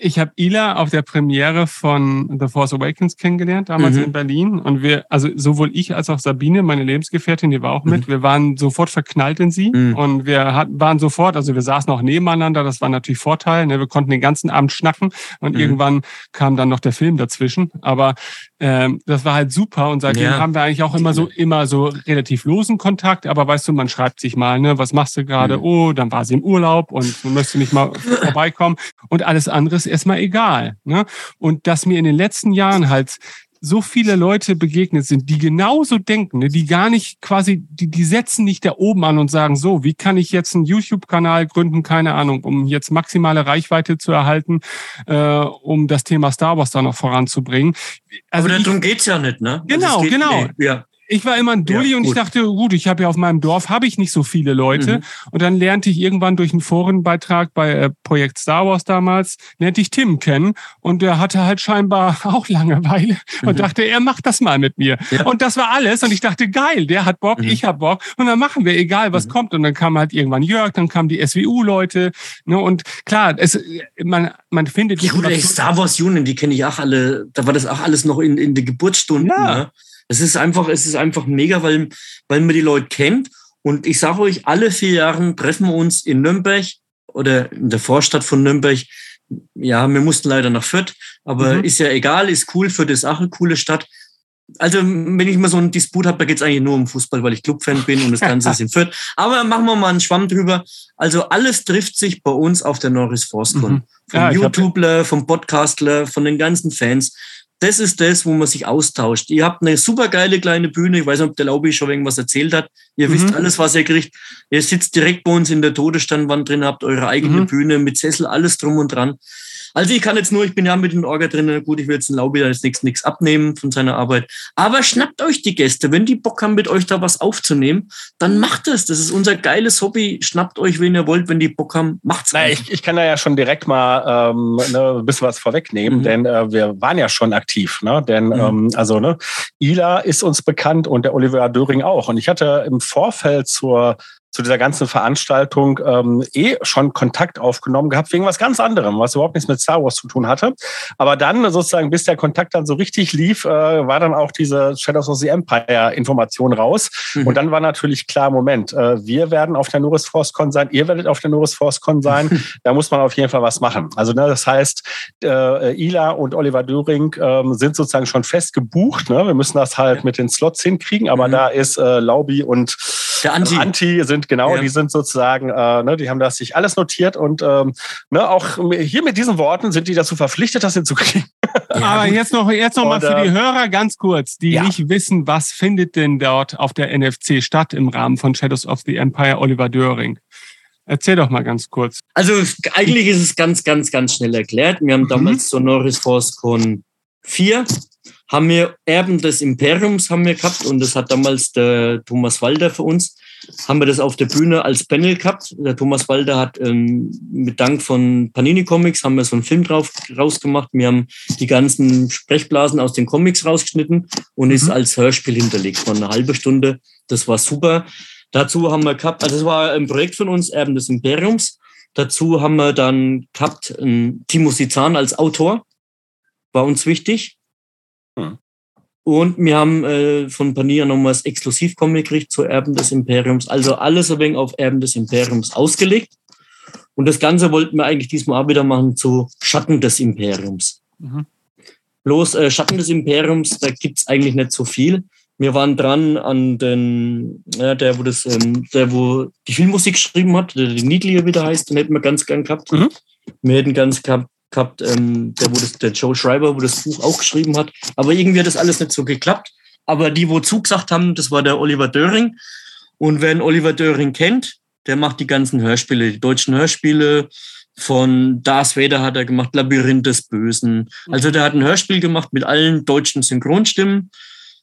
Ich habe Ila auf der Premiere von The Force Awakens kennengelernt, damals Mhm. in Berlin. Und wir, also sowohl ich als auch Sabine, meine Lebensgefährtin, die war auch mit, wir waren sofort verknallt in sie. Mhm. Und wir hat, waren sofort, also wir saßen auch nebeneinander, das war natürlich Vorteil. Ne? Wir konnten den ganzen Abend schnacken und Mhm. irgendwann kam dann noch der Film dazwischen. Aber ähm, das war halt super und seitdem Ja. haben wir eigentlich auch immer so immer so relativ losen Kontakt. Aber weißt du, man schreibt sich mal, ne, was machst du gerade? Mhm. Oh, dann war sie im Urlaub und du möchtest nicht mal [LAUGHS] vorbeikommen. Und alles andere ist erstmal egal. Ne? Und dass mir in den letzten Jahren halt so viele Leute begegnet sind, die genauso denken, ne, die gar nicht quasi, die, die setzen nicht da oben an und sagen, so, wie kann ich jetzt einen YouTube-Kanal gründen, keine Ahnung, um jetzt maximale Reichweite zu erhalten, äh, um das Thema Star Wars da noch voranzubringen. Also Aber ich, darum geht's ja nicht, ne? Genau, Also geht- genau. Nee, ja. Ich war immer ein Dulli Ja, und ich dachte, gut, ich habe ja auf meinem Dorf habe ich nicht so viele Leute. Mhm. Und dann lernte ich irgendwann durch einen Forenbeitrag bei äh, Projekt Star Wars damals, lernte ich Tim kennen und der hatte halt scheinbar [LAUGHS] auch Langeweile und Mhm. dachte, er macht das mal mit mir. Ja. Und das war alles und ich dachte, geil, der hat Bock, Mhm. ich hab Bock und dann machen wir, egal was Mhm. kommt. Und dann kam halt irgendwann Jörg, dann kamen die SWU-Leute. Ne, und klar, es, man, man findet Ja, gut, ey, Star Wars Union, die kenne ich auch alle. Da war das auch alles noch in, in den Geburtsstunden. Ja. Ne? Es ist einfach, es ist einfach mega, weil, weil man die Leute kennt. Und ich sage euch, alle vier Jahre treffen wir uns in Nürnberg oder in der Vorstadt von Nürnberg. Ja, wir mussten leider nach Fürth, aber Mhm. ist ja egal, ist cool, Fürth ist auch eine coole Stadt. Also, wenn ich mal so einen Disput habe, da geht's eigentlich nur um Fußball, weil ich Clubfan bin und das Ganze ist in Fürth. Aber machen wir mal einen Schwamm drüber. Also, alles trifft sich bei uns auf der Norris Forscon. Mhm. Vom Ja, YouTuber, vom Podcastler, von den ganzen Fans. Das ist das, wo man sich austauscht. Ihr habt eine super geile kleine Bühne. Ich weiß nicht, ob der Laubi schon irgendwas erzählt hat. Ihr Mhm. wisst alles, was ihr kriegt. Ihr sitzt direkt bei uns in der Todesstandwand drin, habt eure eigene Mhm. Bühne mit Sessel, alles drum und dran. Also ich kann jetzt nur, ich bin ja mit den Orga drin, gut, ich will jetzt den Laubi da jetzt nichts, nichts abnehmen von seiner Arbeit. Aber schnappt euch die Gäste. Wenn die Bock haben, mit euch da was aufzunehmen, dann macht es. Das ist unser geiles Hobby. Schnappt euch, wen ihr wollt. Wenn die Bock haben, macht's. Na, ich, ich kann da ja schon direkt mal ähm, ne, ein bisschen was vorwegnehmen, Mhm. denn äh, wir waren ja schon aktiv. Ne? Denn Mhm. ähm, also ne, Ila ist uns bekannt und der Oliver Döring auch. Und ich hatte im Vorfeld zur zu dieser ganzen Veranstaltung ähm, eh schon Kontakt aufgenommen gehabt wegen was ganz anderem, was überhaupt nichts mit Star Wars zu tun hatte. Aber dann sozusagen, bis der Kontakt dann so richtig lief, äh, war dann auch diese Shadows of the Empire Information raus. Mhm. Und dann war natürlich klar, Moment, äh, wir werden auf der Norris Force Con sein, ihr werdet auf der Norris Force Con sein. [LAUGHS] da muss man auf jeden Fall was machen. Also ne, das heißt, äh, Ila und Oliver Döring ähm, sind sozusagen schon fest gebucht. Ne? Wir müssen das halt mit den Slots hinkriegen, aber Mhm. da ist äh, Laubi und Der Anti. Anti sind genau, Ja. die sind sozusagen, äh, ne, die haben das sich alles notiert und ähm, ne, auch hier mit diesen Worten sind die dazu verpflichtet, das hinzukriegen. Aber jetzt noch, jetzt noch mal für äh, die Hörer ganz kurz, die ja. nicht wissen, was findet denn dort auf der NFC statt im Rahmen von Shadows of the Empire Oliver Döring. Erzähl doch mal ganz kurz. Also eigentlich ist es ganz, ganz, ganz schnell erklärt. Wir haben Mhm. damals zur Norris Force Con 4 haben wir Erben des Imperiums haben wir gehabt und das hat damals der Thomas Walder für uns haben wir das auf der Bühne als Panel gehabt. Der Thomas Walder hat ähm, mit Dank von Panini Comics haben wir so einen Film drauf rausgemacht. Wir haben die ganzen Sprechblasen aus den Comics rausgeschnitten und ist Mhm. als Hörspiel hinterlegt von einer halben Stunde. Das war super. Dazu haben wir gehabt, also das war ein Projekt von uns, Erben des Imperiums. Dazu haben wir dann gehabt ähm, Timo Sizan als Autor. War uns wichtig. Hm. Und wir haben äh, von Pania nochmal das Exklusivcomic gekriegt zu Erben des Imperiums. Also alles ein wenig auf Erben des Imperiums ausgelegt. Und das Ganze wollten wir eigentlich diesmal auch wieder machen zu Schatten des Imperiums. Mhm. Bloß äh, Schatten des Imperiums, da gibt's eigentlich nicht so viel. Wir waren dran an den, ja, der, wo das, ähm, der, wo die Filmmusik geschrieben hat, der, der Niedlicher wieder heißt, den hätten wir ganz gern gehabt. Mhm. Wir hätten ganz gehabt, gehabt ähm, der, wo das, der Joe Schreiber, wo das Buch auch geschrieben hat. Aber irgendwie hat das alles nicht so geklappt. Aber die, wo zugesagt haben, das war der Oliver Döring. Und wer einen Oliver Döring kennt, der macht die ganzen Hörspiele, die deutschen Hörspiele. Von Darth Vader hat er gemacht, Labyrinth des Bösen. Also der hat ein Hörspiel gemacht mit allen deutschen Synchronstimmen.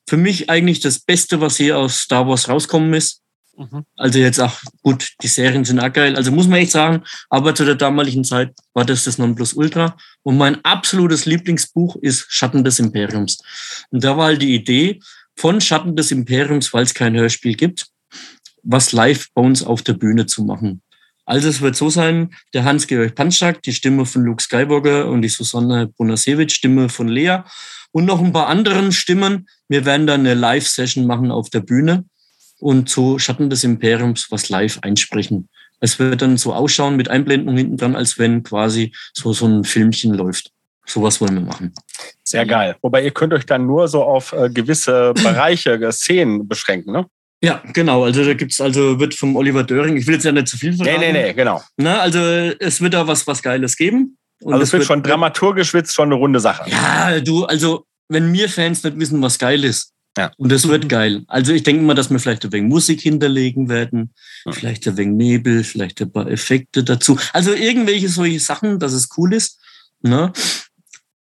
Für mich eigentlich das Beste, was hier aus Star Wars rauskommen ist. Mhm. Also jetzt auch, gut, die Serien sind auch geil. Also muss man echt sagen, aber zu der damaligen Zeit war das das Nonplusultra. Und mein absolutes Lieblingsbuch ist Schatten des Imperiums. Und da war halt die Idee von Schatten des Imperiums, weil es kein Hörspiel gibt, was live bei uns auf der Bühne zu machen. Also es wird so sein, der Hans-Georg Panschak, die Stimme von Luke Skywalker und die Susanne Bonasewitsch, Stimme von Lea und noch ein paar anderen Stimmen. Wir werden dann eine Live-Session machen auf der Bühne und zu Schatten des Imperiums was live einsprechen. Es wird dann so ausschauen mit Einblendung hinten dran, als wenn quasi so, so ein Filmchen läuft. Sowas wollen wir machen. Sehr geil. Wobei ihr könnt euch dann nur so auf äh, gewisse [CLEARS THROAT] Bereiche, äh, Szenen beschränken, ne? Ja, genau. Also da gibt's also wird vom Oliver Döring, ich will jetzt ja nicht zu viel verraten. Nee, nee, nee, genau. Na, also es wird da was, was Geiles geben. Und also es wird, wird schon dramaturgisch wird's schon eine runde Sache. Ja, du, also wenn mir Fans nicht wissen, was geil ist, ja. Und das wird geil. Also ich denke mal, dass wir vielleicht ein wenig Musik hinterlegen werden, ja. vielleicht ein wenig Nebel, vielleicht ein paar Effekte dazu. Also irgendwelche solche Sachen, dass es cool ist. Ne?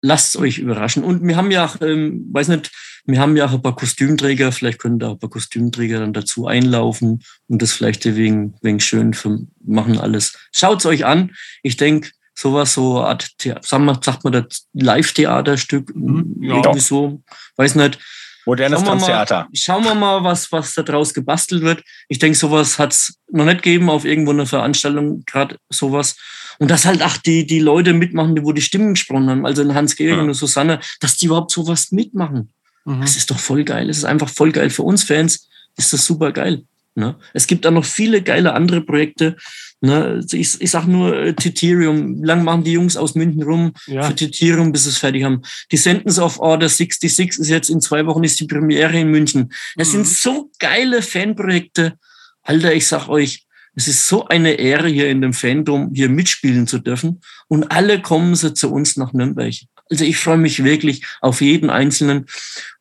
Lasst euch überraschen. Und wir haben ja, ähm, weiß nicht, wir haben ja auch ein paar Kostümträger, vielleicht können da ein paar Kostümträger dann dazu einlaufen und das vielleicht ein wenig, wenig schön machen alles. Schaut's euch an. Ich denke, sowas, so Art, sagen wir, sagt man das Live-Theaterstück, mhm, ja. irgendwie so, weiß nicht Modernes schauen Tanztheater. Mal, schauen wir mal, was, was da draus gebastelt wird. Ich denke, sowas hat es noch nicht gegeben auf irgendwo einer Veranstaltung, gerade sowas. Und dass halt auch die, die Leute mitmachen, die wo die Stimmen gesprochen haben, also in Hans Gehring ja. und Susanne, dass die überhaupt sowas mitmachen. Mhm. Das ist doch voll geil. Das ist einfach voll geil. Für uns Fans ist das super geil. Ne? Es gibt auch noch viele geile andere Projekte. Ne? Ich, ich sag nur äh, Titirium. Wie lange machen die Jungs aus München rum ja. für Titirium, bis sie es fertig haben? Die Sentence of Order 66 ist jetzt in zwei Wochen ist die Premiere in München. Es mhm. sind so geile Fanprojekte. Alter, ich sag euch, es ist so eine Ehre, hier in dem Fandom hier mitspielen zu dürfen. Und alle kommen sie zu uns nach Nürnberg. Also ich freue mich wirklich auf jeden Einzelnen.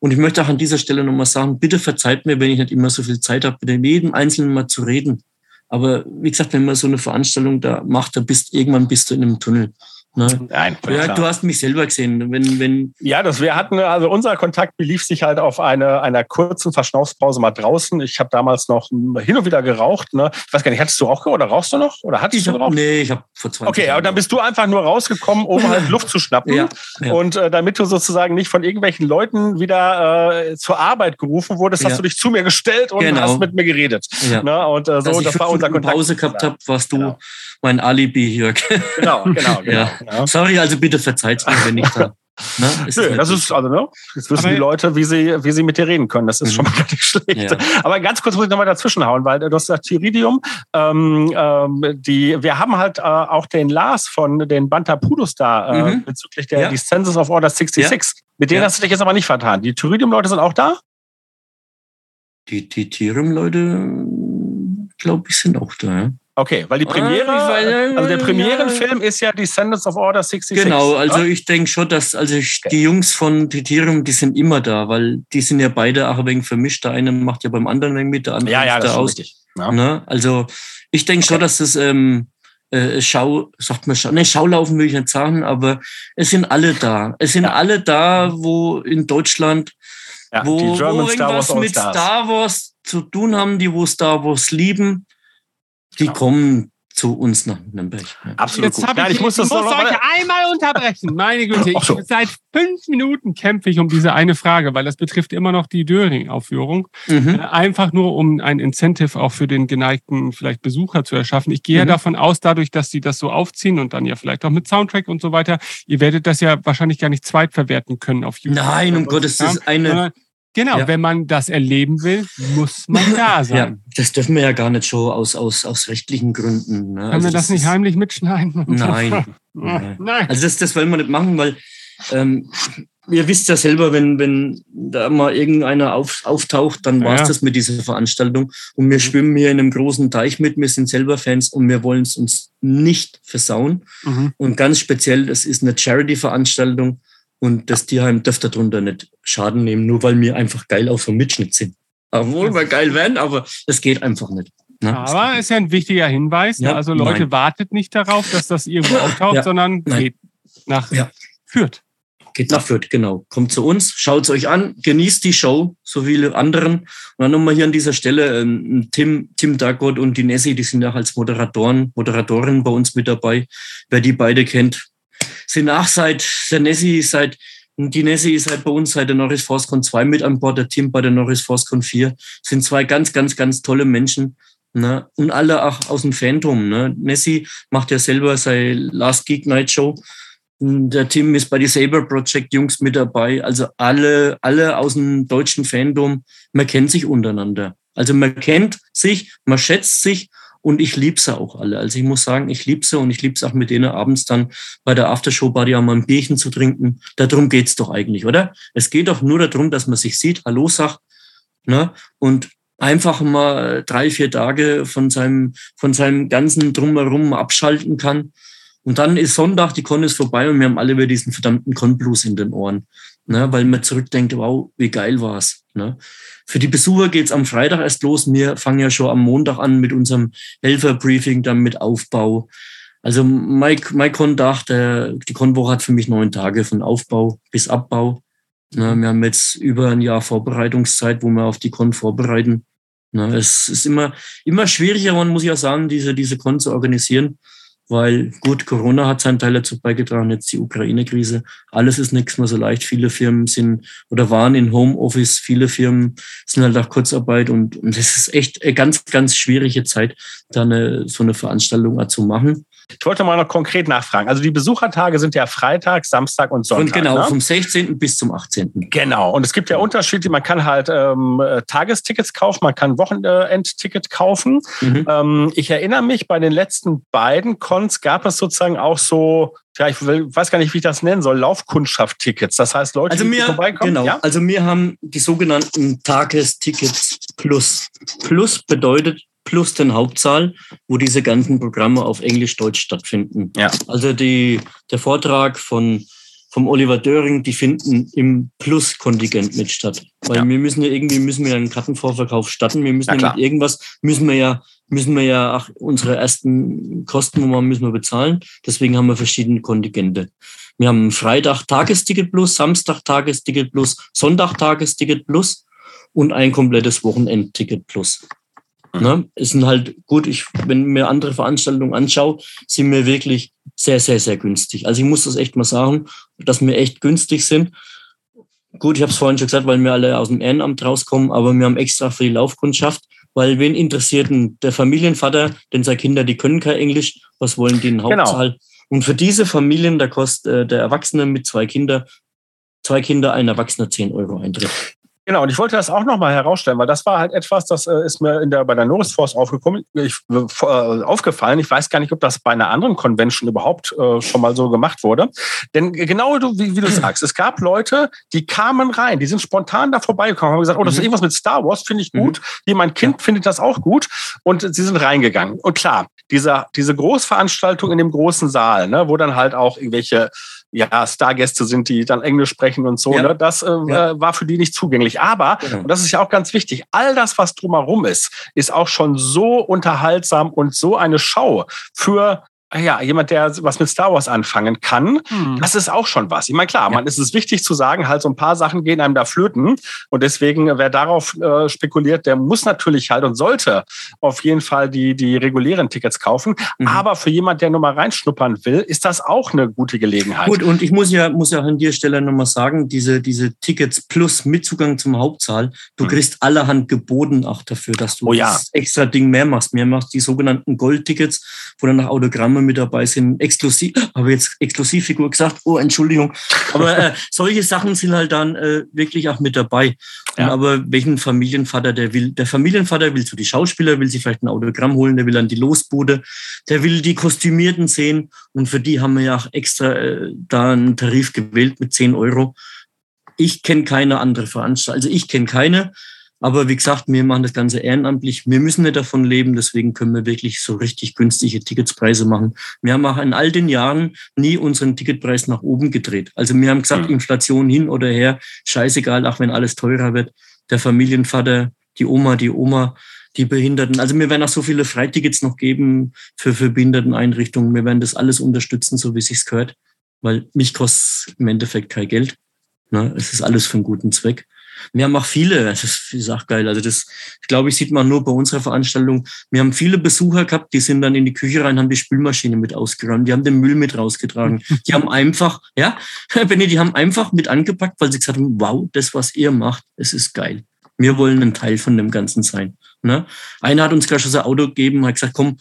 Und ich möchte auch an dieser Stelle nochmal sagen, bitte verzeiht mir, wenn ich nicht immer so viel Zeit habe, mit jedem Einzelnen mal zu reden. Aber wie gesagt, wenn man so eine Veranstaltung da macht, dann bist irgendwann bist du in einem Tunnel. Ne? Nein, ja, du hast mich selber gesehen. Wenn, wenn ja, das wir hatten, also unser Kontakt belief sich halt auf eine einer kurzen Verschnaufspause mal draußen. Ich habe damals noch hin und wieder geraucht. Ne? Ich weiß gar nicht, hattest du auch geraucht oder rauchst du noch? Oder hattest ich du geraucht? Nee, ich habe vor 20 Okay, aber dann bist du einfach nur rausgekommen, um [LAUGHS] halt Luft zu schnappen. Ja, ja. Und äh, damit du sozusagen nicht von irgendwelchen Leuten wieder äh, zur Arbeit gerufen wurdest, ja. hast du dich zu mir gestellt und genau. hast mit mir geredet. Ja. Ne? Und äh, so, Dass das war unser Kontakt. Pause gehabt habe, warst du genau. mein Alibi hier. Genau, genau, [LAUGHS] genau. Genau. Sorry, also bitte verzeiht mir, wenn ich da. [LAUGHS] Ne? Ist Nö, das ist, also, ne? Jetzt wissen aber die Leute, wie sie, wie sie mit dir reden können. Das ist mhm. schon mal gar nicht schlecht. Ja. Aber ganz kurz muss ich nochmal dazwischenhauen, weil du hast gesagt, Tyridium, ähm, ähm, die, wir haben halt äh, auch den Lars von den Bantapudus da äh, mhm. bezüglich der ja. Descendants of Order 66. Ja. Mit denen hast du dich jetzt aber nicht vertan. Die Tyridium-Leute sind auch da? Die, die Tyrium-Leute, glaube ich, sind auch da. Ja. Okay, weil die Premiere, ah, also der Premierenfilm ja. ist ja Descendants of Order 66. Genau, also ja? ich denke schon, dass also ich, die Jungs von Titirium, die sind immer da, weil die sind ja beide auch ein wenig vermischt. Der eine macht ja beim anderen ein mit, der andere ja, ja, da aus. Richtig. Ja. Ne? Also ich denke okay. schon, dass das ähm, äh, Schau, sagt man Schau, ne, Schaulaufen will ich nicht sagen, aber es sind alle da. Es sind alle da, wo in Deutschland, wo, wo irgendwas mit Star Wars zu tun haben, die wo Star Wars lieben die genau. kommen zu uns nach Nürnberg. Ja. Absolut. Jetzt gut. Nein, ich, ich muss, das muss euch einmal unterbrechen. Meine Güte, ich, so. seit fünf Minuten kämpfe ich um diese eine Frage, weil das betrifft immer noch die Döring-Aufführung. Mhm. Äh, einfach nur, um ein Incentive auch für den geneigten vielleicht Besucher zu erschaffen. Ich gehe mhm. ja davon aus, dadurch, dass sie das so aufziehen und dann ja vielleicht auch mit Soundtrack und so weiter, ihr werdet das ja wahrscheinlich gar nicht zweitverwerten können auf YouTube. Nein, um Gottes Willen, eine Genau, ja. wenn man das erleben will, muss man [LAUGHS] da sein. Ja, das dürfen wir ja gar nicht schon aus, aus, aus rechtlichen Gründen. Ne? Können also wir das, das nicht heimlich mitschneiden? [LAUGHS] Nein. nein. Also das, das wollen wir nicht machen, weil ähm, ihr wisst ja selber, wenn, wenn da mal irgendeiner auf, auftaucht, dann war es ja. das mit dieser Veranstaltung. Und wir mhm. schwimmen hier in einem großen Teich mit, wir sind selber Fans und wir wollen es uns nicht versauen. Mhm. Und ganz speziell, das ist eine Charity-Veranstaltung. Und das Tierheim dürfte darunter nicht Schaden nehmen, nur weil wir einfach geil auf dem Mitschnitt sind. Obwohl wir geil werden, aber das geht einfach nicht. Ne? Aber ist ja ein wichtiger Hinweis. Ja, also Leute, nein. wartet nicht darauf, dass das irgendwo [LAUGHS] auftaucht, ja, sondern nein. geht nach ja. Fürth. Geht nach Fürth, genau. Kommt zu uns, schaut es euch an, genießt die Show, so viele anderen. Und dann nochmal hier an dieser Stelle, ähm, Tim, Tim Dagott und die Nessie, die sind ja als Moderatoren, Moderatorin bei uns mit dabei. Wer die beide kennt, sind auch seit, der Nessie seit, die Nessie ist halt bei uns seit der Norris Forcecon 2 mit an Bord, der Team bei der Norris Forcecon 4. Sind zwei ganz, ganz, ganz tolle Menschen. Ne? Und alle auch aus dem Phantom. Ne? Nessie macht ja selber seine Last Geek Night Show. Der Tim ist bei die Saber Project Jungs mit dabei. Also alle, alle aus dem deutschen Fandom. Man kennt sich untereinander. Also man kennt sich, man schätzt sich und ich liebe sie auch alle. Also ich muss sagen, ich liebe sie und ich liebe es auch mit denen abends dann bei der Aftershow-Party auch mal ein Bierchen zu trinken. Darum geht's doch eigentlich, oder? Es geht doch nur darum, dass man sich sieht, Hallo sagt, ne? Und einfach mal drei, vier Tage von seinem, von seinem ganzen Drumherum abschalten kann. Und dann ist Sonntag, die Con ist vorbei und wir haben alle wieder diesen verdammten Con-Blues in den Ohren. Ne, weil man zurückdenkt, wow, wie geil war's. Ne? Für die Besucher geht's am Freitag erst los. Wir fangen ja schon am Montag an mit unserem Helferbriefing, dann mit Aufbau. Also Mike, mein Con-Dach, die Con-Woche hat für mich neun Tage von Aufbau bis Abbau. Ne, wir haben jetzt über ein Jahr Vorbereitungszeit, wo wir auf die Con vorbereiten. Ne, es ist immer, immer schwieriger, man muss ja sagen, diese, diese Con zu organisieren, weil gut, Corona hat seinen Teil dazu beigetragen, jetzt die Ukraine-Krise. Alles ist nichts mehr so leicht. Viele Firmen sind oder waren in Homeoffice, viele Firmen sind halt auch Kurzarbeit und, es ist echt eine ganz, ganz schwierige Zeit, da eine, so eine Veranstaltung zu machen. Ich wollte mal noch konkret nachfragen. Also die Besuchertage sind ja Freitag, Samstag und Sonntag. Und genau, ne? vom 16. bis zum 18. Genau. Und es gibt ja Unterschiede. Man kann halt ähm, Tagestickets kaufen, man kann Wochenendticket kaufen. Mhm. Ähm, ich erinnere mich, bei den letzten beiden Cons gab es sozusagen auch so ja, ich weiß gar nicht, wie ich das nennen soll, Laufkundschaft-Tickets. Das heißt, Leute, also wir, die vorbeikommen. Genau. Ja? Also wir haben die sogenannten Tagestickets Plus. Plus bedeutet, plus den Hauptsaal, wo diese ganzen Programme auf Englisch-Deutsch stattfinden. Ja. Also die, der Vortrag von vom Oliver Döring, die finden im Plus-Kontingent mit statt. Weil ja. wir müssen ja irgendwie, müssen wir einen Kartenvorverkauf starten. Wir müssen ja, ja mit irgendwas, müssen wir ja, müssen wir ja auch unsere ersten Kosten müssen wir bezahlen. Deswegen haben wir verschiedene Kontingente. Wir haben Freitag Tagesticket Plus, Samstag Tagesticket Plus, Sonntag Tagesticket Plus und ein komplettes Wochenendticket Plus. Ne? Es sind halt gut, ich, wenn mir andere Veranstaltungen anschaue, sind mir wirklich sehr, sehr, sehr günstig. Also ich muss das echt mal sagen, dass wir echt günstig sind. Gut, ich habe es vorhin schon gesagt, weil wir alle aus dem Ehrenamt rauskommen, aber wir haben extra für die Laufkundschaft, weil wen interessiert denn der Familienvater, denn seine Kinder, die können kein Englisch, was wollen die in. Hauptzahl? Genau. Und für diese Familien, da kostet äh, der Erwachsene mit zwei Kindern, zwei Kinder, ein Erwachsener 10 Euro Eintritt. Genau, und ich wollte das auch nochmal herausstellen, weil das war halt etwas, das äh, ist mir in der, bei der Norris Force aufgekommen, ich, äh, aufgefallen. Ich weiß gar nicht, ob das bei einer anderen Convention überhaupt äh, schon mal so gemacht wurde. Denn genau du, wie, wie, du [CLEARS THROAT] sagst, es gab Leute, die kamen rein, die sind spontan da vorbeigekommen, haben gesagt, oh, das ist mhm. irgendwas mit Star Wars, finde ich mhm. gut. Mhm. Hier, mein Kind ja. findet das auch gut. Und sie sind reingegangen. Und klar, dieser, diese Großveranstaltung in dem großen Saal, ne, wo dann halt auch irgendwelche ja, Stargäste sind, die dann Englisch sprechen und so. Ja. Ne? Das äh, ja. war für die nicht zugänglich. Aber, genau. und das ist ja auch ganz wichtig, all das, was drumherum ist, ist auch schon so unterhaltsam und so eine Schau für ja, jemand, der was mit Star Wars anfangen kann, hm. das ist auch schon was. Ich meine, klar, ja. man ist es wichtig zu sagen, halt so ein paar Sachen gehen einem da flöten. Und deswegen, wer darauf äh, spekuliert, der muss natürlich halt und sollte auf jeden Fall die, die regulären Tickets kaufen. Mhm. Aber für jemand, der nur mal reinschnuppern will, ist das auch eine gute Gelegenheit. Gut, und ich muss ja, muss ja an der Stelle nochmal sagen, diese, diese Tickets plus Mitzugang zum Hauptsaal, du mhm. kriegst allerhand geboten auch dafür, dass du oh, ja. das extra Ding mehr machst. Mehr machst die sogenannten Goldtickets, wo dann nach Autogramme mit dabei sind, exklusiv, habe jetzt Exklusivfigur gesagt, oh, Entschuldigung. Aber äh, [LAUGHS] solche Sachen sind halt dann äh, wirklich auch mit dabei. Ja. aber welchen Familienvater der will? Der Familienvater will zu die Schauspieler, will sich vielleicht ein Autogramm holen, der will an die Losbude, der will die Kostümierten sehen und für die haben wir ja auch extra äh, da einen Tarif gewählt mit 10 Euro. Ich kenne keine andere Veranstaltung, also ich kenne keine. Aber wie gesagt, wir machen das Ganze ehrenamtlich. Wir müssen nicht davon leben, deswegen können wir wirklich so richtig günstige Ticketspreise machen. Wir haben auch in all den Jahren nie unseren Ticketpreis nach oben gedreht. Also wir haben gesagt, mhm. Inflation hin oder her, scheißegal, auch wenn alles teurer wird. Der Familienvater, die Oma, die Oma, die Behinderten. Also wir werden auch so viele Freitickets noch geben für, für Behinderteneinrichtungen. Wir werden das alles unterstützen, so wie es sich gehört, weil mich kostet im Endeffekt kein Geld. Ne? Es ist alles für einen guten Zweck. Wir haben auch viele, das ist auch geil. Also das, glaube ich, sieht man nur bei unserer Veranstaltung. Wir haben viele Besucher gehabt, die sind dann in die Küche rein, haben die Spülmaschine mit ausgeräumt, die haben den Müll mit rausgetragen. Die haben einfach, ja, [LAUGHS] Benny, die haben einfach mit angepackt, weil sie gesagt haben, wow, das, was ihr macht, es ist geil. Wir wollen ein Teil von dem Ganzen sein. Ne? Einer hat uns gleich schon sein Auto gegeben, hat gesagt, komm,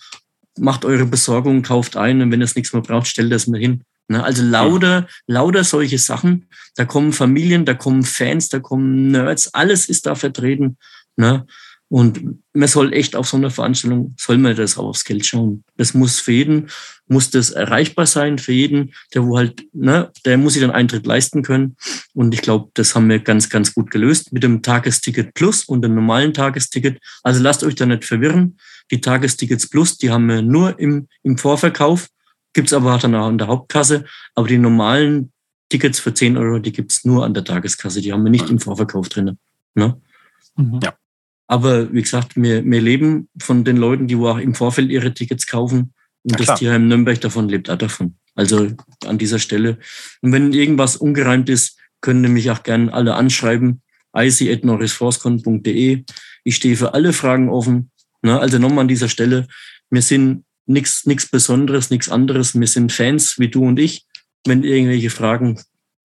macht eure Besorgung, kauft ein und wenn ihr es nichts mehr braucht, stellt das mal hin. Ne? Also lauter, lauter solche Sachen. Da kommen Familien, da kommen Fans, da kommen Nerds, alles ist da vertreten. Ne? Und man soll echt auf so einer Veranstaltung, soll man das auch aufs Geld schauen. Das muss für jeden, muss das erreichbar sein, für jeden, der wo halt, ne, der muss sich den Eintritt leisten können. Und ich glaube, das haben wir ganz, ganz gut gelöst mit dem Tagesticket Plus und dem normalen Tagesticket. Also lasst euch da nicht verwirren. Die Tagestickets Plus, die haben wir nur im, im Vorverkauf, gibt's aber auch dann auch in der Hauptkasse. Aber die normalen Tickets für 10 Euro, die gibt's nur an der Tageskasse. Die haben wir nicht im Vorverkauf drin. Ne? Mhm. Ja. Aber wie gesagt, wir, wir leben von den Leuten, die wo auch im Vorfeld ihre Tickets kaufen. Und Ja, das. Tierheim Nürnberg davon lebt auch davon. Also an dieser Stelle. Und wenn irgendwas ungereimt ist, können nämlich auch gerne alle anschreiben. ic.norrisforskon.de. Ich stehe für alle Fragen offen. Ne? Also nochmal an dieser Stelle. Wir sind nichts nichts Besonderes, nichts anderes. Wir sind Fans wie du und ich. Wenn irgendwelche Fragen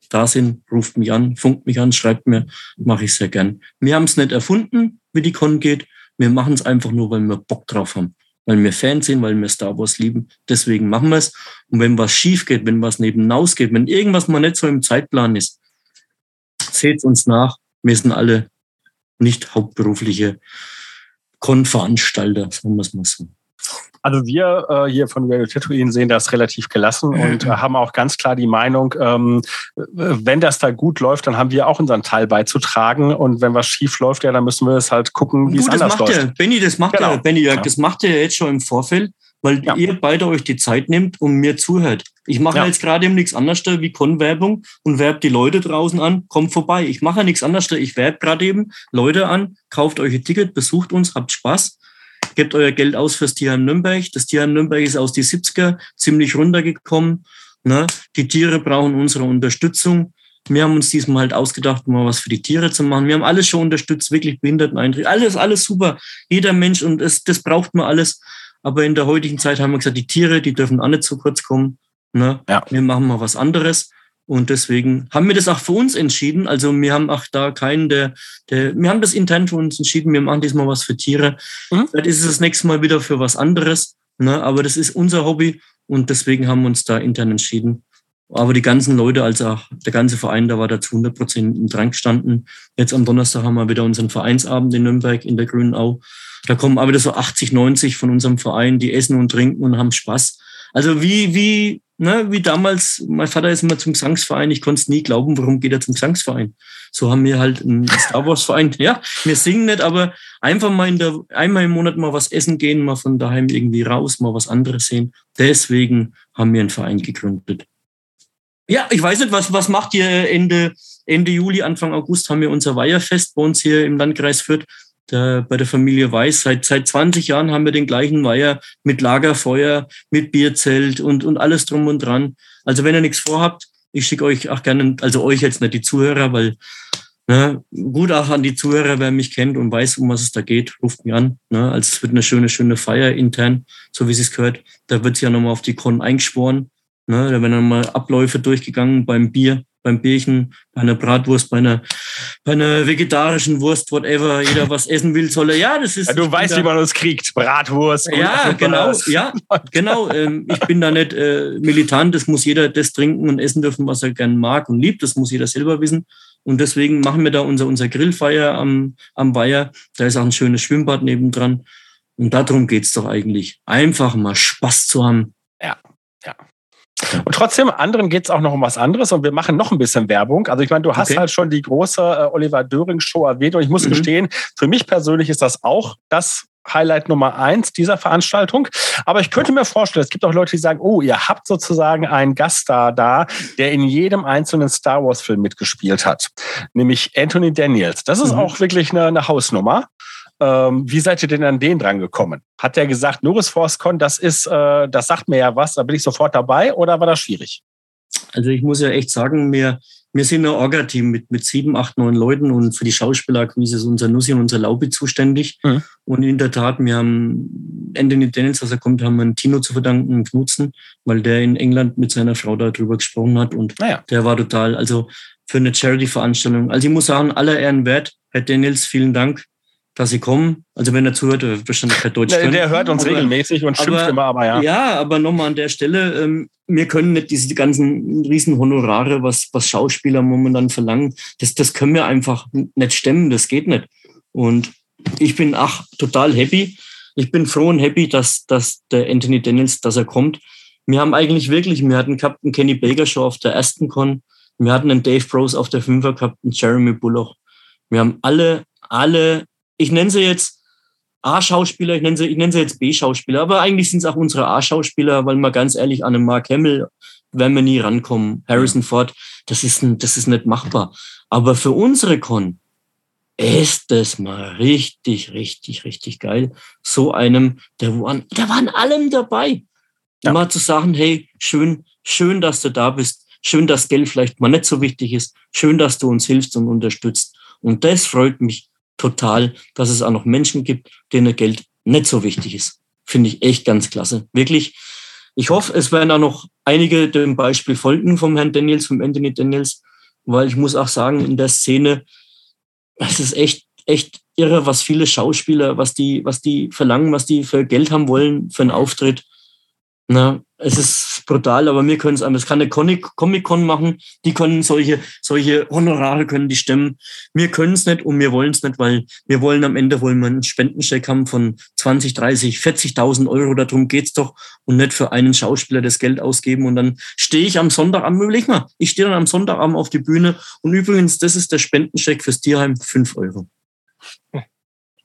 da sind, ruft mich an, funkt mich an, schreibt mir, mache ich sehr gern. Wir haben es nicht erfunden, wie die Con geht. Wir machen es einfach nur, weil wir Bock drauf haben. Weil wir Fans sind, weil wir Star Wars lieben. Deswegen machen wir es. Und wenn was schief geht, wenn was nebenaus geht, wenn irgendwas mal nicht so im Zeitplan ist, seht uns nach. Wir sind alle nicht hauptberufliche Con-Veranstalter, sagen wir es mal so. Also wir äh, hier von Radio Tatooine sehen das relativ gelassen und äh, haben auch ganz klar die Meinung, ähm, äh, wenn das da gut läuft, dann haben wir auch unseren Teil beizutragen und wenn was schief läuft, ja, dann müssen wir es halt gucken, wie es anders macht läuft. ja, Benny, das macht Genau. ja, Benny, ja, Ja. das macht ihr jetzt schon im Vorfeld, weil Ja. ihr beide euch die Zeit nehmt und mir zuhört. Ich mache Ja. jetzt gerade eben nichts anderes wie Con-Werbung und werbe die Leute draußen an, kommt vorbei. Ich mache ja nichts anderes, ich werbe gerade eben Leute an, kauft euch ein Ticket, besucht uns, habt Spaß, gebt euer Geld aus fürs Tierheim Nürnberg. Das Tierheim Nürnberg ist aus die 70er ziemlich runtergekommen. Ne? Die Tiere brauchen unsere Unterstützung. Wir haben uns diesmal halt ausgedacht, mal was für die Tiere zu machen. Wir haben alles schon unterstützt, wirklich Behinderteneintritt. Alles, alles super. Jeder Mensch und es, das braucht man alles. Aber in der heutigen Zeit haben wir gesagt, die Tiere, die dürfen auch nicht zu kurz kommen. Ne? Ja. Wir machen mal was anderes. Und deswegen haben wir das auch für uns entschieden. Also wir haben auch da keinen, der, der, wir haben das intern für uns entschieden. Wir machen diesmal was für Tiere. Mhm. Vielleicht ist es das nächste Mal wieder für was anderes. Ne? Aber das ist unser Hobby. Und deswegen haben wir uns da intern entschieden. Aber die ganzen Leute, also auch der ganze Verein, da war dazu 100 Prozent im Drang gestanden. Jetzt am Donnerstag haben wir wieder unseren Vereinsabend in Nürnberg in der Grünen Au. Da kommen aber wieder so 80, 90 von unserem Verein, die essen und trinken und haben Spaß. Also wie, wie, ne, wie damals, mein Vater ist immer zum Gesangsverein, ich konnte es nie glauben, warum geht er zum Gesangsverein? So haben wir halt einen Star Wars Verein. Ja, wir singen nicht, aber einfach mal in der, einmal im Monat mal was essen gehen, mal von daheim irgendwie raus, mal was anderes sehen. Deswegen haben wir einen Verein gegründet. Ja, ich weiß nicht, was, was macht ihr Ende, Ende Juli, Anfang August haben wir unser Weiherfest bei uns hier im Landkreis Fürth. Da, bei der Familie Weiß. Seit, seit 20 Jahren haben wir den gleichen Weiher mit Lagerfeuer, mit Bierzelt und, und alles drum und dran. Also wenn ihr nichts vorhabt, ich schicke euch auch gerne, also euch jetzt nicht die Zuhörer, weil ne, gut auch an die Zuhörer, wer mich kennt und weiß, um was es da geht, ruft mich an. Ne, also es wird eine schöne, schöne Feier intern, so wie es gehört. Da wird ja nochmal auf die Con eingeschworen. Ne, da werden nochmal Abläufe durchgegangen beim Bier, beim Bierchen, bei einer Bratwurst, bei einer, bei einer vegetarischen Wurst, whatever. Jeder was essen will, soll er. Ja, das ist. Ja, du weißt, da- wie man uns kriegt. Bratwurst. ja, und- genau, ja, genau. Ähm, ich bin da nicht äh, militant. Das muss jeder das trinken und essen dürfen, was er gern mag und liebt. Das muss jeder selber wissen. Und deswegen machen wir da unser, unser Grillfeier am, am Weiher. Da ist auch ein schönes Schwimmbad nebendran. Und darum geht's doch eigentlich. Einfach mal Spaß zu haben. Und trotzdem, anderen geht's auch noch um was anderes und wir machen noch ein bisschen Werbung. Also ich meine, du hast Okay. halt schon die große äh, Oliver Döring-Show erwähnt und ich muss Mhm. gestehen, für mich persönlich ist das auch das Highlight Nummer eins dieser Veranstaltung. Aber ich könnte mir vorstellen, es gibt auch Leute, die sagen, oh, ihr habt sozusagen einen Gaststar da, der in jedem einzelnen Star Wars-Film mitgespielt hat, nämlich Anthony Daniels. Das ist Mhm. auch wirklich eine, eine Hausnummer. Ähm, wie seid ihr denn an den dran gekommen? Hat der gesagt, Norris ForceCon, das ist, äh, das sagt mir ja was, da bin ich sofort dabei oder war das schwierig? Also ich muss ja echt sagen, wir, wir sind ein Orga-Team mit, mit sieben, acht, neun Leuten und für die Schauspielerakquise ist unser Nussi und unser Laubi zuständig. Mhm. Und in der Tat, wir haben Anthony Daniels, als er kommt, haben wir einen Tino zu verdanken, einen Knutzen, weil der in England mit seiner Frau darüber gesprochen hat und Naja. der war total, also für eine Charity-Veranstaltung. Also ich muss sagen, aller Ehren wert, Herr Daniels, vielen Dank. Dass sie kommen. Also wenn er zuhört, wird wahrscheinlich kein Deutsch Der, können. der hört uns Aber- regelmäßig und schimpft aber- immer, aber ja. Ja, aber nochmal an der Stelle, ähm, wir können nicht diese ganzen riesen Honorare, was, was Schauspieler momentan verlangen, das, das können wir einfach nicht stemmen, das geht nicht. Und ich bin ach total happy. Ich bin froh und happy, dass, dass der Anthony Daniels, dass er kommt. Wir haben eigentlich wirklich, wir hatten gehabt einen Kenny Baker Show auf der ersten Con, wir hatten einen Dave Bros auf der Fünfer gehabt, einen Jeremy Bullock. Wir haben alle, alle, ich nenne sie jetzt A-Schauspieler, ich nenne sie, ich nenne sie jetzt B-Schauspieler, aber eigentlich sind es auch unsere A-Schauspieler, weil mal ganz ehrlich, an einen Mark Hamill werden wir nie rankommen. Harrison Ford, das ist, das ist nicht machbar. Aber für unsere Con ist das mal richtig, richtig, richtig geil. So einem, der waren, der waren allem dabei. Ja. Mal zu sagen, hey, schön, schön, dass du da bist. Schön, dass Geld vielleicht mal nicht so wichtig ist. Schön, dass du uns hilfst und unterstützt. Und das freut mich total, dass es auch noch Menschen gibt, denen Geld nicht so wichtig ist. Finde ich echt ganz klasse. Wirklich. Ich hoffe, es werden auch noch einige dem Beispiel folgen vom Herrn Daniels, vom Anthony Daniels, weil ich muss auch sagen, in der Szene, es ist echt, echt irre, was viele Schauspieler, was die, was die verlangen, was die für Geld haben wollen, für einen Auftritt. Na, es ist brutal, aber wir können es einfach. Es kann eine Comic- Comic-Con machen, die können solche, solche Honorare können die stemmen. Wir können es nicht und wir wollen es nicht, weil wir wollen am Ende wollen wir einen Spendencheck haben von 20, 30, 40.000 Euro. Darum geht's doch und nicht für einen Schauspieler das Geld ausgeben. Und dann stehe ich am Sonntagabend, überleg mal, ich stehe dann am Sonntagabend auf die Bühne und übrigens, das ist der Spendencheck fürs Tierheim, 5 Euro.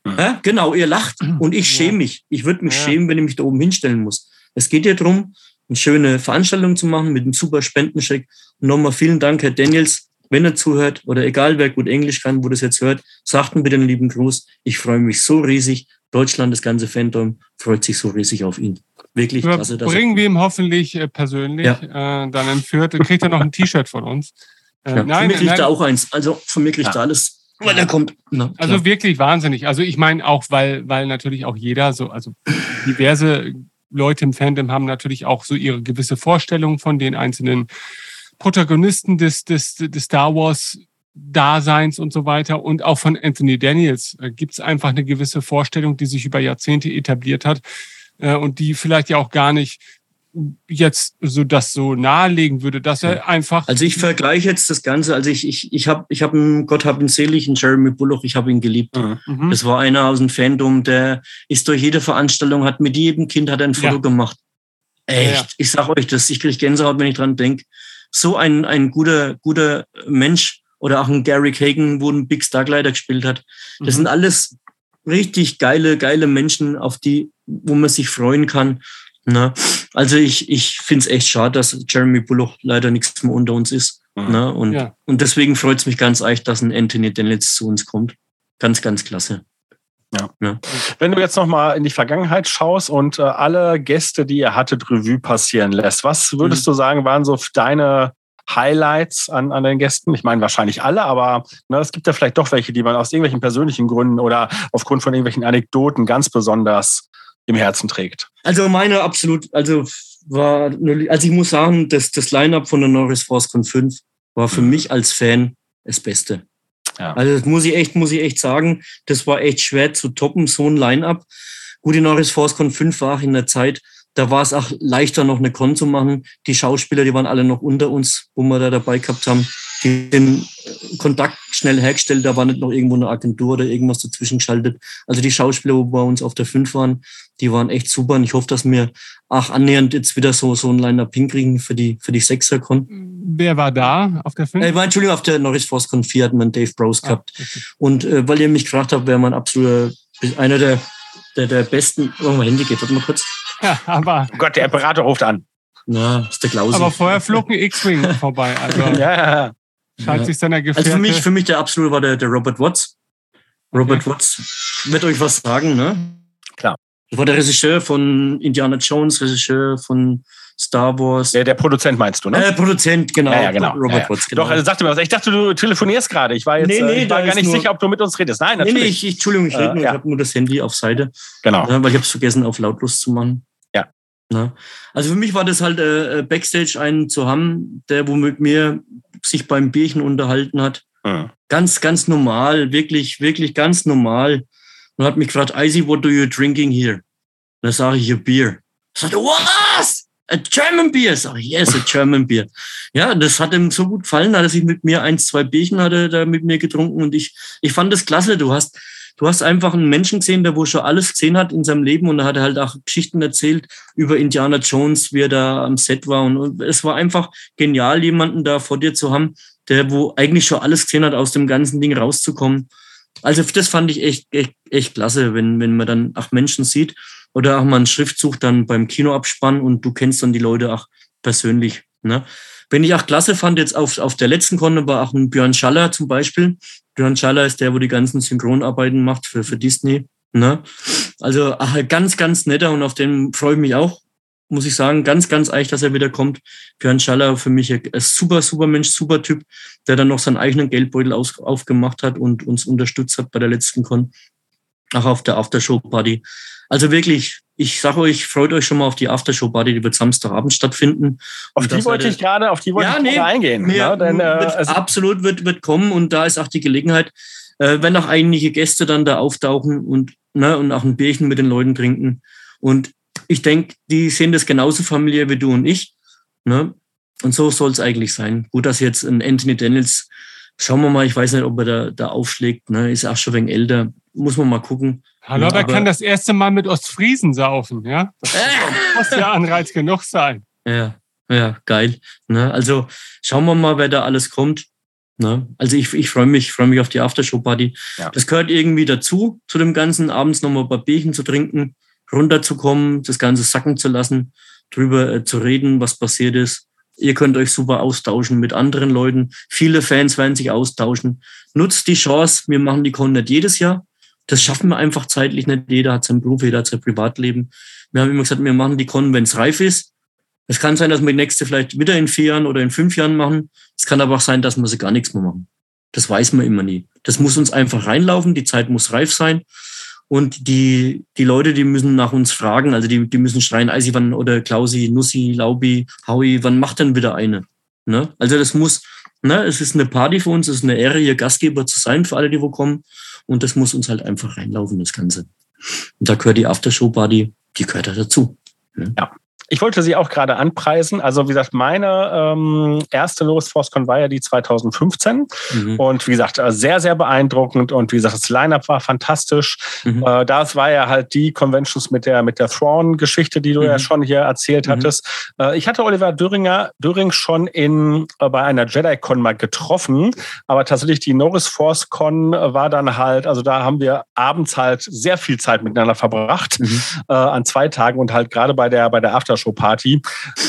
Ja, genau, ihr lacht und ich schäme mich. Ich würde mich Ja. schämen, wenn ich mich da oben hinstellen muss. Es geht ja darum, eine schöne Veranstaltung zu machen mit einem super Spendencheck. Und nochmal vielen Dank, Herr Daniels, wenn er zuhört oder egal wer gut Englisch kann, wo das jetzt hört, sagt mir bitte einen lieben Gruß. Ich freue mich so riesig. Deutschland, das ganze Fandom freut sich so riesig auf ihn. Wirklich klasse. dass er- Bringen wir ihm hoffentlich äh, persönlich äh, dann entführt. Kriegt er noch ein T-Shirt von uns. Äh, Ja, von mir kriegt er auch eins. Also von mir kriegt Ja. er alles, weil er kommt. Na, Also wirklich wahnsinnig. Also ich meine auch, weil, weil natürlich auch jeder so, also diverse Leute im Fandom haben natürlich auch so ihre gewisse Vorstellung von den einzelnen Protagonisten des, des, des Star Wars Daseins und so weiter. Und auch von Anthony Daniels äh, gibt es einfach eine gewisse Vorstellung, die sich über Jahrzehnte etabliert hat äh, und die vielleicht ja auch gar nicht jetzt so das so nahelegen würde, dass er einfach Also ich vergleiche jetzt das Ganze. Also ich, ich, ich habe, ich hab einen, Gott hab ihn selig, einen Jeremy Bullock, ich habe ihn geliebt. Mhm. Mhm. Das war einer aus dem Fandom, der ist durch jede Veranstaltung, hat mit jedem Kind hat er ein Foto Ja. gemacht. Echt, Ja. ich sag euch das, ich kriege Gänsehaut, wenn ich dran denk. So ein, ein guter, guter Mensch oder auch ein Gary Kagan, wo ein Big Star Glider gespielt hat. Das Mhm. sind alles richtig geile, geile Menschen, auf die, wo man sich freuen kann. Ne? Also ich, ich finde es echt schade, dass Jeremy Bullock leider nichts mehr unter uns ist. Mhm. Ne? Und, Ja. und deswegen freut es mich ganz echt, dass ein Anthony Daniels zu uns kommt. Ganz, ganz klasse. Wenn du jetzt nochmal in die Vergangenheit schaust und äh, alle Gäste, die ihr hattet, Revue passieren lässt, was würdest du sagen, waren so deine Highlights an, an den Gästen? Ich meine wahrscheinlich alle, aber ne, es gibt ja vielleicht doch welche, die man aus irgendwelchen persönlichen Gründen oder aufgrund von irgendwelchen Anekdoten ganz besonders im Herzen trägt. Also meine absolut, also war, also ich muss sagen, das, das Line-Up von der Norris Force Con 5 war für mich als Fan das Beste. Ja. Also das muss ich echt, muss ich echt sagen, das war echt schwer zu toppen, so ein Line-Up. Gut, die Norris Force Con 5 war auch in der Zeit, da war es auch leichter, noch eine Con zu machen. Die Schauspieler, die waren alle noch unter uns, wo wir da dabei gehabt haben. Die den Kontakt schnell hergestellt, da war nicht noch irgendwo eine Agentur oder irgendwas dazwischen geschaltet. Also die Schauspieler, wo bei uns auf der 5 waren, die waren echt super. Und ich hoffe, dass wir auch annähernd jetzt wieder so, so ein Line-Up hinkriegen für die, für die Sechser-Con. Wer war da auf der 5? Äh, war, Entschuldigung, auf der Norris Force Con 4 hatten wir einen Dave Bros Ah, gehabt. okay. Und äh, weil ihr mich gefragt habt, wer mein absoluter, einer der, der, der besten, oh, mein Handy geht, warte mal kurz. Ja, aber, Oh Gott, der Imperator ruft an. Na, ist der Klausi. aber vorher flog ein X-Wing vorbei. Also [LAUGHS] Ja, ja, ja. Scheint Ja. sich seiner also Gefährte. für mich, für mich der absolute war der, der Robert Watts. Robert Watts wird euch was sagen, ne? Klar. Das war der Regisseur von Indiana Jones, Regisseur von Star Wars. Der, der Produzent meinst du, ne? Äh, Produzent, genau. Ja, ja, genau. Robert Ja, ja. Watts, genau. Doch, also sagte mir was. Ich dachte, du telefonierst gerade. Ich war jetzt Nee, nee, äh, ich war da gar nicht nur- sicher, ob du mit uns redest. Nein, nee, natürlich. nee, ich, ich, Entschuldigung, ich Äh, rede nur, ja. ich habe nur das Handy auf Seite. genau. Ja, weil ich habe es vergessen, auf lautlos zu machen. Ja. Ja. Also für mich war das halt äh, äh, Backstage einen zu haben, der wo mit mir sich beim Bierchen unterhalten hat. Mhm. Ganz, ganz normal, wirklich, wirklich ganz normal. und hat mich gefragt, Icy, what do you drinking here? Und dann sage ich, a beer. Sagt was? A German beer? Sag ich, yes, a [LAUGHS] German beer. Ja, das hat ihm so gut gefallen, hat er sich mit mir eins, zwei Bierchen hat er da mit mir getrunken und ich, ich fand das klasse. Du hast, du hast einfach einen Menschen gesehen, der wo schon alles gesehen hat in seinem Leben und da hat er halt auch Geschichten erzählt über Indiana Jones, wie er da am Set war und, es war einfach genial, jemanden da vor dir zu haben, der wo eigentlich schon alles gesehen hat, aus dem ganzen Ding rauszukommen. Also das fand ich echt, echt, echt klasse, wenn, wenn man dann auch Menschen sieht oder auch mal einen Schriftzug dann beim Kinoabspann und du kennst dann die Leute auch persönlich. Ne? Wenn ich auch klasse fand, jetzt auf, auf der letzten Konne war auch ein Björn Schaller zum Beispiel. Björn Schaller ist der, wo die ganzen Synchronarbeiten macht für, für Disney. Ne? Also ach, ganz, ganz netter und auf den freue ich mich auch muss ich sagen, ganz, ganz eich, dass er wieder kommt. Björn Schaller für mich ein super, super Mensch, super Typ, der dann noch seinen eigenen Geldbeutel aus, aufgemacht hat und uns unterstützt hat bei der letzten Con. Auch auf der Aftershow-Party. Also wirklich, ich sage euch, freut euch schon mal auf die Aftershow-Party, die wird Samstagabend stattfinden. Auf die wollte ich gerade, auf die wollte ja, ich nee, eingehen. Mehr, ne? Denn, äh, also, absolut wird, wird kommen und da ist auch die Gelegenheit, äh, wenn auch einige Gäste dann da auftauchen und, ne, und auch ein Bierchen mit den Leuten trinken. Und ich denke, die sehen das genauso familiär wie du und ich. Ne? Und so soll es eigentlich sein. Gut, dass jetzt ein Anthony Daniels, schauen wir mal, ich weiß nicht, ob er da, da aufschlägt, ne? ist auch schon ein wenig älter, muss man mal gucken. Hallo, Ja, kann das erste Mal mit Ostfriesen saufen, ja? Das [LAUGHS] muss ja Anreiz genug sein. Ja, ja, geil. Ne? Also schauen wir mal, wer da alles kommt. Ne? Also ich, ich freue mich, freue mich auf die Aftershow-Party. Ja. Das gehört irgendwie dazu, zu dem Ganzen, abends nochmal ein paar Bierchen zu trinken, runterzukommen, das Ganze sacken zu lassen, drüber äh, zu reden, was passiert ist. Ihr könnt euch super austauschen mit anderen Leuten. Viele Fans werden sich austauschen. Nutzt die Chance. Wir machen die Con nicht jedes Jahr. Das schaffen wir einfach zeitlich nicht. Jeder hat seinen Beruf, jeder hat sein Privatleben. Wir haben immer gesagt, wir machen die Con, wenn es reif ist. Es kann sein, dass wir die nächste vielleicht wieder in vier Jahren oder in fünf Jahren machen. Es kann aber auch sein, dass wir sie gar nichts mehr machen. Das weiß man immer nie. Das muss uns einfach reinlaufen. Die Zeit muss reif sein. Und die, die Leute, die müssen nach uns fragen. Also die, die müssen schreien, Eisi, wann, oder Klausi, Nussi, Laubi, Howie, wann macht denn wieder eine? Ne? Also das muss, ne, es ist eine Party für uns, es ist eine Ehre, hier Gastgeber zu sein für alle, die wo kommen. Und das muss uns halt einfach reinlaufen, das Ganze. Und da gehört die Aftershow-Party, die gehört da dazu. Ich wollte sie auch gerade anpreisen. Also wie gesagt, meine ähm, erste Loris ForceCon war ja die 2015. Mhm. Und wie gesagt, äh, sehr, sehr beeindruckend. Und wie gesagt, das Line-Up war fantastisch. Mhm. Äh, das war ja halt die Conventions mit der, mit der Thrawn-Geschichte, die du Mhm. ja schon hier erzählt Mhm. hattest. Äh, ich hatte Oliver Döringer, Döring schon in, äh, bei einer Jedi-Con mal getroffen. Aber tatsächlich die Norris Force-Con war dann halt, also da haben wir abends halt sehr viel Zeit miteinander verbracht Mhm. äh, an zwei Tagen und halt gerade bei der bei der Aftershow-Party,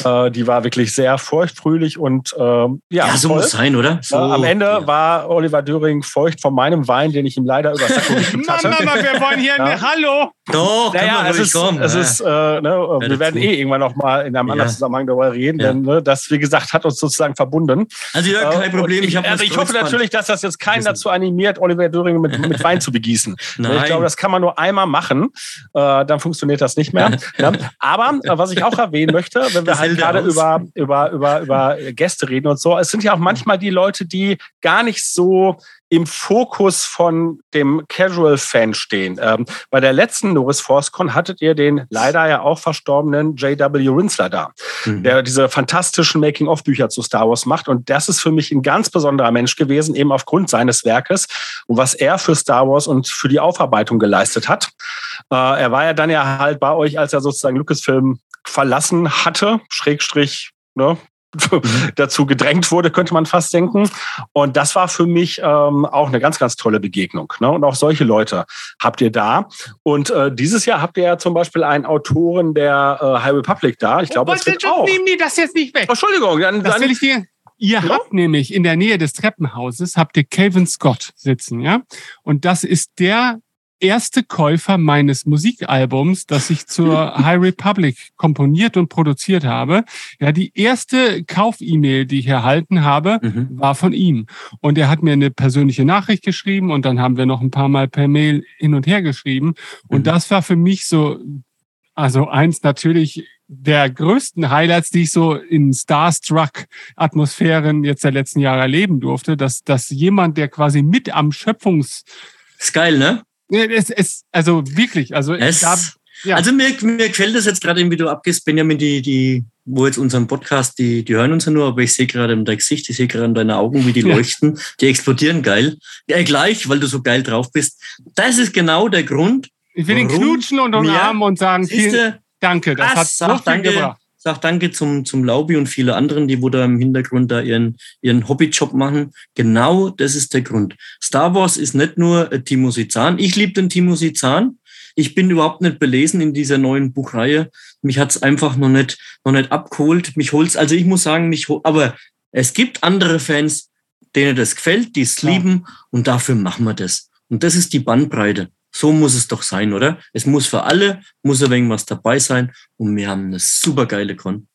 äh, die war wirklich sehr feuchtfröhlich und ähm, ja, Ja, so toll. muss sein, oder? So, Äh, am Ende ja. war Oliver Döring feucht von meinem Wein, den ich ihm leider über Sakko gekippt [LAUGHS] hatte. Mama, wir wollen hier Ja. eine Hallo. Doch, kann Naja, man es ist, kommen. es ja. ist äh, ne, wir werden eh irgendwann noch mal in einem anderen. Zusammenhang darüber reden, Ja. denn ne, das, wie gesagt, hat uns sozusagen verbunden. Also ja, Äh, kein Problem. Ich, habe also ich hoffe natürlich, dass das jetzt keinen dazu animiert, Oliver Döring mit, mit Wein zu begießen. [LAUGHS] Nein. Ich glaube, das kann man nur einmal machen, äh, dann funktioniert das nicht mehr. ja. Aber äh, was ich auch [LAUGHS] erwähnen möchte, wenn wir halt er gerade aus. über, über, über, über Gäste reden und so, es sind ja auch manchmal die Leute, die gar nicht so im Fokus von dem Casual-Fan stehen. Ähm, bei der letzten Norris ForceCon hattet ihr den leider ja auch verstorbenen J.W. Rinsler da, Mhm. der diese fantastischen Making-of-Bücher zu Star Wars macht. Und das ist für mich ein ganz besonderer Mensch gewesen, eben aufgrund seines Werkes und was er für Star Wars und für die Aufarbeitung geleistet hat. Äh, er war ja dann ja halt bei euch, als er sozusagen Lucasfilm verlassen hatte, Schrägstrich, ne, [LAUGHS] dazu gedrängt wurde, könnte man fast denken. Und das war für mich ähm, auch eine ganz, ganz tolle Begegnung. Ne? Und auch solche Leute habt ihr da. Und äh, dieses Jahr habt ihr ja zum Beispiel einen Autoren der äh, High Republic da. Ich glaube, das wird auch. Nehmen die das jetzt nicht weg. Oh, Entschuldigung, dann, Das dann will ich dir. Ihr Ja? habt nämlich in der Nähe des Treppenhauses habt ihr Calvin Scott sitzen, ja? Und das ist der erste Käufer meines Musikalbums, das ich zur [LAUGHS] High Republic komponiert und produziert habe. Ja, die erste Kauf-E-Mail, die ich erhalten habe, Mhm. war von ihm. Und er hat mir eine persönliche Nachricht geschrieben und dann haben wir noch ein paar Mal per Mail hin und her geschrieben. Und Mhm. das war für mich so, also eins natürlich der größten Highlights, die ich so in Starstruck-Atmosphären jetzt der letzten Jahre erleben durfte, dass, dass jemand, der quasi mit am Schöpfungs, Ist geil, ne? Es, es, also wirklich, also es, da, ja. Also mir, mir gefällt das jetzt gerade, wie du abgehst, Benjamin, die, die, wo jetzt unseren Podcast, die, die hören uns ja nur, aber ich sehe gerade in dein Gesicht, ich sehe gerade in deinen Augen, wie die [LAUGHS] ja. leuchten, die explodieren geil. Ja, gleich, weil du so geil drauf bist. Das ist genau der Grund. Ich will ihn knutschen und umarmen und sagen, vielen Danke, das hat so viel danke, gebracht. Sag danke zum, zum Laubi und viele anderen, die wo da im Hintergrund da ihren, ihren Hobbyjob machen. Genau das ist der Grund. Star Wars ist nicht nur Timo Sizan. Ich liebe den Timo Sizan. Ich bin überhaupt nicht belesen in dieser neuen Buchreihe. Mich hat's einfach noch nicht, noch nicht abgeholt. Mich holt's, also ich muss sagen, mich hol, aber es gibt andere Fans, denen das gefällt, die es lieben und dafür machen wir das. Und das ist die Bandbreite. So muss es doch sein, oder? Es muss für alle, muss ein wenig was dabei sein und wir haben eine super geile Con.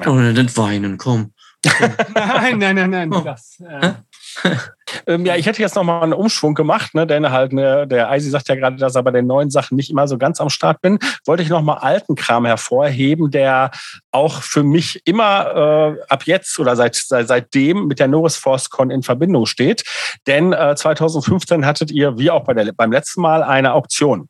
Ja. Oh, nicht weinen, komm. komm. [LAUGHS] nein, nein, nein, nein. Das, äh, [LAUGHS] ähm, ja, ich hätte jetzt nochmal einen Umschwung gemacht, ne, denn halt, ne, der Eisi sagt ja gerade, dass er bei den neuen Sachen nicht immer so ganz am Start bin. Wollte ich nochmal alten Kram hervorheben, der auch für mich immer äh, ab jetzt oder seit, seit seitdem mit der Norris Force Con in Verbindung steht. Denn äh, 2015 hattet ihr, wie auch bei der, beim letzten Mal, eine Auktion.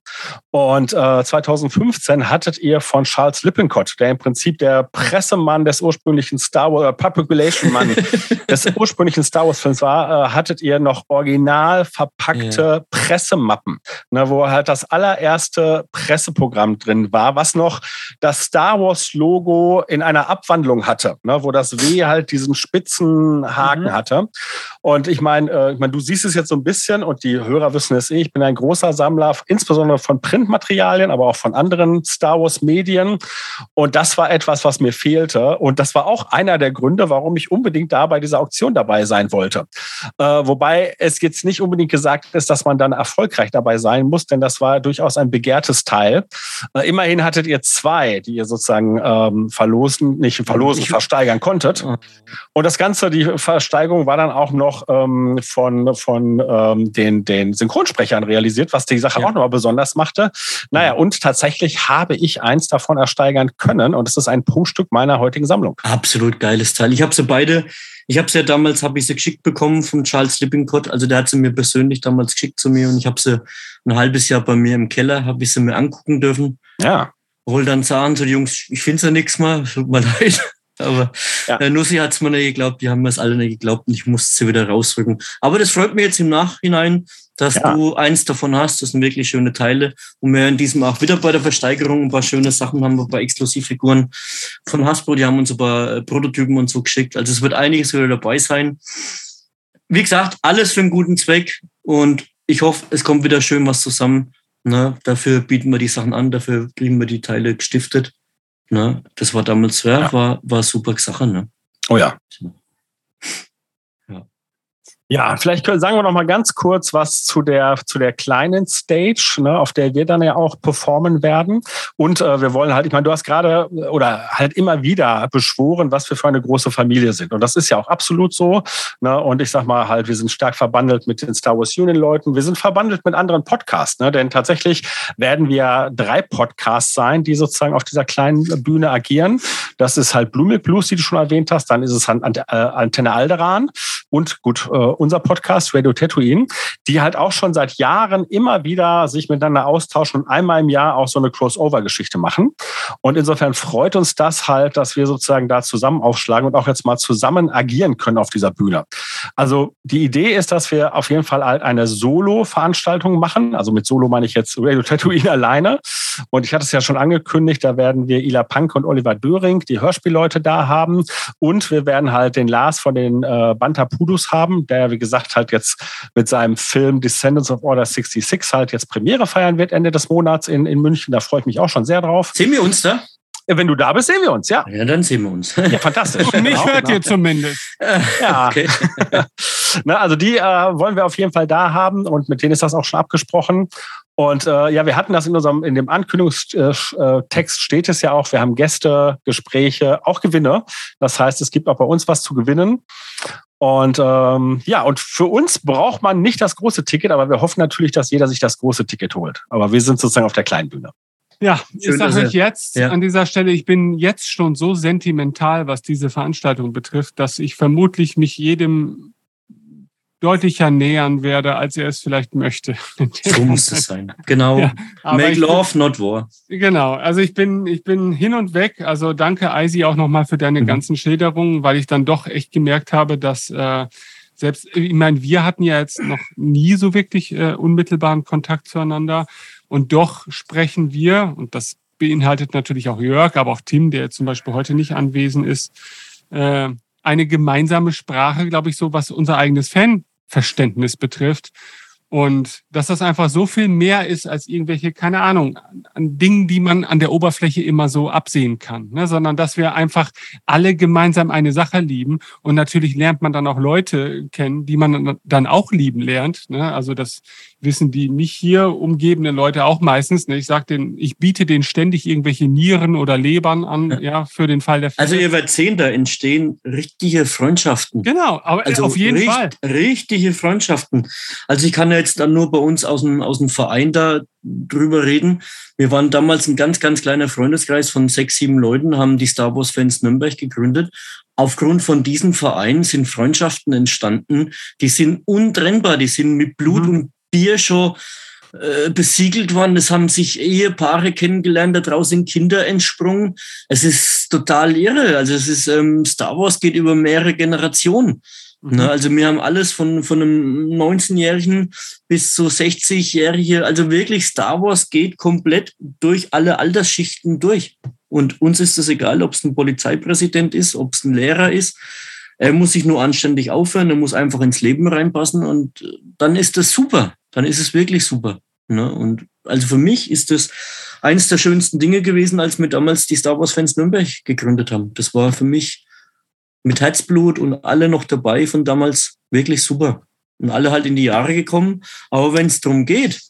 Und äh, 2015 hattet ihr von Charles Lippincott, der im Prinzip der Pressemann des ursprünglichen Star Wars, oder Public Relation Mann [LAUGHS] des ursprünglichen Star Wars Films war, äh, hattet ihr noch original verpackte ja. Pressemappen, ne, wo halt das allererste Presseprogramm drin war, was noch das Star Wars Logo in einer Abwandlung hatte, ne, wo das W halt diesen spitzen Haken mhm. hatte. Und ich meine, äh, ich mein, du siehst es jetzt so ein bisschen und die Hörer wissen es eh, ich bin ein großer Sammler, insbesondere von Printmaterialien, aber auch von anderen Star Wars Medien. Und das war etwas, was mir fehlte. Und das war auch einer der Gründe, warum ich unbedingt da bei dieser Auktion dabei sein wollte. Äh, wobei es jetzt nicht unbedingt gesagt ist, dass man dann erfolgreich dabei sein muss, denn das war durchaus ein begehrtes Teil. Äh, immerhin hattet ihr zwei, die ihr sozusagen ähm, verlosen, nicht verlosen, versteigern konntet. Und das Ganze, die Versteigerung war dann auch noch ähm, von, von ähm, den, den Synchronsprechern realisiert, was die Sache ja. auch nochmal besonders machte. Naja, und tatsächlich habe ich eins davon ersteigern können und es ist ein Prunkstück meiner heutigen Sammlung. Absolut geiles Teil. Ich habe sie beide ich habe sie ja damals, habe ich sie geschickt bekommen von Charles Lippincott. Also der hat sie mir persönlich damals geschickt zu mir und ich habe sie ein halbes Jahr bei mir im Keller, habe ich sie mir angucken dürfen. Ja. Hol dann sagen so die Jungs, ich finde ja nichts mehr, [LAUGHS] tut mir leid. Aber ja. äh, Nussi hat es mir nicht geglaubt, die haben mir es alle nicht geglaubt und ich musste sie wieder rausrücken. Aber das freut mich jetzt im Nachhinein, dass ja. du eins davon hast. Das sind wirklich schöne Teile. Und wir in diesem auch wieder bei der Versteigerung ein paar schöne Sachen haben, wir paar Exklusivfiguren von Hasbro. Die haben uns ein paar äh, Prototypen und so geschickt. Also es wird einiges wieder dabei sein. Wie gesagt, alles für einen guten Zweck. Und ich hoffe, es kommt wieder schön was zusammen. Ne? Dafür bieten wir die Sachen an, dafür kriegen wir die Teile gestiftet. Ne? Das war damals ja, war, war super Sache. Ne? Oh ja. Ja, vielleicht können, sagen wir noch mal ganz kurz was zu der zu der kleinen Stage, ne, auf der wir dann ja auch performen werden. Und äh, wir wollen halt, ich meine, du hast gerade oder halt immer wieder beschworen, was wir für eine große Familie sind. Und das ist ja auch absolut so. Ne? Und ich sag mal halt, wir sind stark verbandelt mit den Star Wars Union Leuten. Wir sind verbandelt mit anderen Podcasts, ne? denn tatsächlich werden wir drei Podcasts sein, die sozusagen auf dieser kleinen Bühne agieren. Das ist halt Blue Milk Blues, die du schon erwähnt hast. Dann ist es halt Antenne Alderan und gut äh, unser Podcast Radio Tatooine, die halt auch schon seit Jahren immer wieder sich miteinander austauschen und einmal im Jahr auch so eine Crossover-Geschichte machen. Und insofern freut uns das halt, dass wir sozusagen da zusammen aufschlagen und auch jetzt mal zusammen agieren können auf dieser Bühne. Also die Idee ist, dass wir auf jeden Fall halt eine Solo-Veranstaltung machen. Also mit Solo meine ich jetzt Radio Tatooine [LAUGHS] alleine. Und ich hatte es ja schon angekündigt, da werden wir Ila Punk und Oliver Döring, die Hörspielleute da haben. Und wir werden halt den Lars von den äh, Bantapudus haben, der, wie gesagt, halt jetzt mit seinem Film Descendants of Order 66 halt jetzt Premiere feiern wird Ende des Monats in, in München. Da freue ich mich auch schon sehr drauf. Sehen wir uns da? Wenn du da bist, sehen wir uns, ja. Ja, dann sehen wir uns. [LAUGHS] Ja, fantastisch. Und [LAUGHS] mich genau, hört genau. ihr zumindest. [LAUGHS] Ja. Okay. Na, also die äh, wollen wir auf jeden Fall da haben und mit denen ist das auch schon abgesprochen. Und äh, ja, wir hatten das in unserem, in dem Ankündigungstext steht es ja auch, wir haben Gäste, Gespräche, auch Gewinne. Das heißt, es gibt auch bei uns was zu gewinnen. Und ähm, ja, und für uns braucht man nicht das große Ticket, aber wir hoffen natürlich, dass jeder sich das große Ticket holt. Aber wir sind sozusagen auf der kleinen Bühne. Ja, Schön, ich sage euch jetzt ja. an dieser Stelle, ich bin jetzt schon so sentimental, was diese Veranstaltung betrifft, dass ich vermutlich mich jedem deutlicher nähern werde, als er es vielleicht möchte. [LAUGHS] So muss es sein. Genau. Ja, Make love, bin- not war. Genau, also ich bin, ich bin hin und weg. Also danke, Eisi, auch nochmal für deine Mhm. ganzen Schilderungen, weil ich dann doch echt gemerkt habe, dass äh, selbst, ich meine, wir hatten ja jetzt noch nie so wirklich äh, unmittelbaren Kontakt zueinander. Und doch sprechen wir, und das beinhaltet natürlich auch Jörg, aber auch Tim, der jetzt zum Beispiel heute nicht anwesend ist, äh, eine gemeinsame Sprache, glaube ich, so was unser eigenes Fanverständnis betrifft. Und dass das einfach so viel mehr ist als irgendwelche, keine Ahnung, an Dingen, die man an der Oberfläche immer so absehen kann, ne? sondern dass wir einfach alle gemeinsam eine Sache lieben. Und natürlich lernt man dann auch Leute kennen, die man dann auch lieben lernt. Ne? Also das wissen die mich hier umgebenden Leute auch meistens. Ne? Ich sag denen, ich biete denen ständig irgendwelche Nieren oder Lebern an, ja, Ja. für den Fall der Fälle. Also ihr werdet sehen, da entstehen richtige Freundschaften. genau, aber Also auf jeden richt- Fall. Richtige Freundschaften. Also ich kann ja jetzt dann nur bei uns aus dem, aus dem Verein da drüber reden. Wir waren damals ein ganz, ganz kleiner Freundeskreis von sechs, sieben Leuten, haben die Star Wars Fans Nürnberg gegründet. Aufgrund von diesem Verein sind Freundschaften entstanden, die sind untrennbar, die sind mit Blut Mhm. und Bier schon äh, besiegelt worden. Es haben sich Ehepaare kennengelernt, da draußen sind Kinder entsprungen. Es ist total irre. Also es ist ähm, Star Wars geht über mehrere Generationen. Mhm. Ne, also wir haben alles von, von einem 19-Jährigen bis zu 60-Jährige. Also wirklich Star Wars geht komplett durch alle Altersschichten durch. Und uns ist es egal, ob es ein Polizeipräsident ist, ob es ein Lehrer ist. Er muss sich nur anständig aufhören, er muss einfach ins Leben reinpassen und äh, dann ist das super. Dann ist es wirklich super. Ne? Und also für mich ist das eines der schönsten Dinge gewesen, als wir damals die Star Wars Fans Nürnberg gegründet haben. Das war für mich mit Herzblut und alle noch dabei von damals wirklich super. Und alle halt in die Jahre gekommen. Aber wenn es darum geht,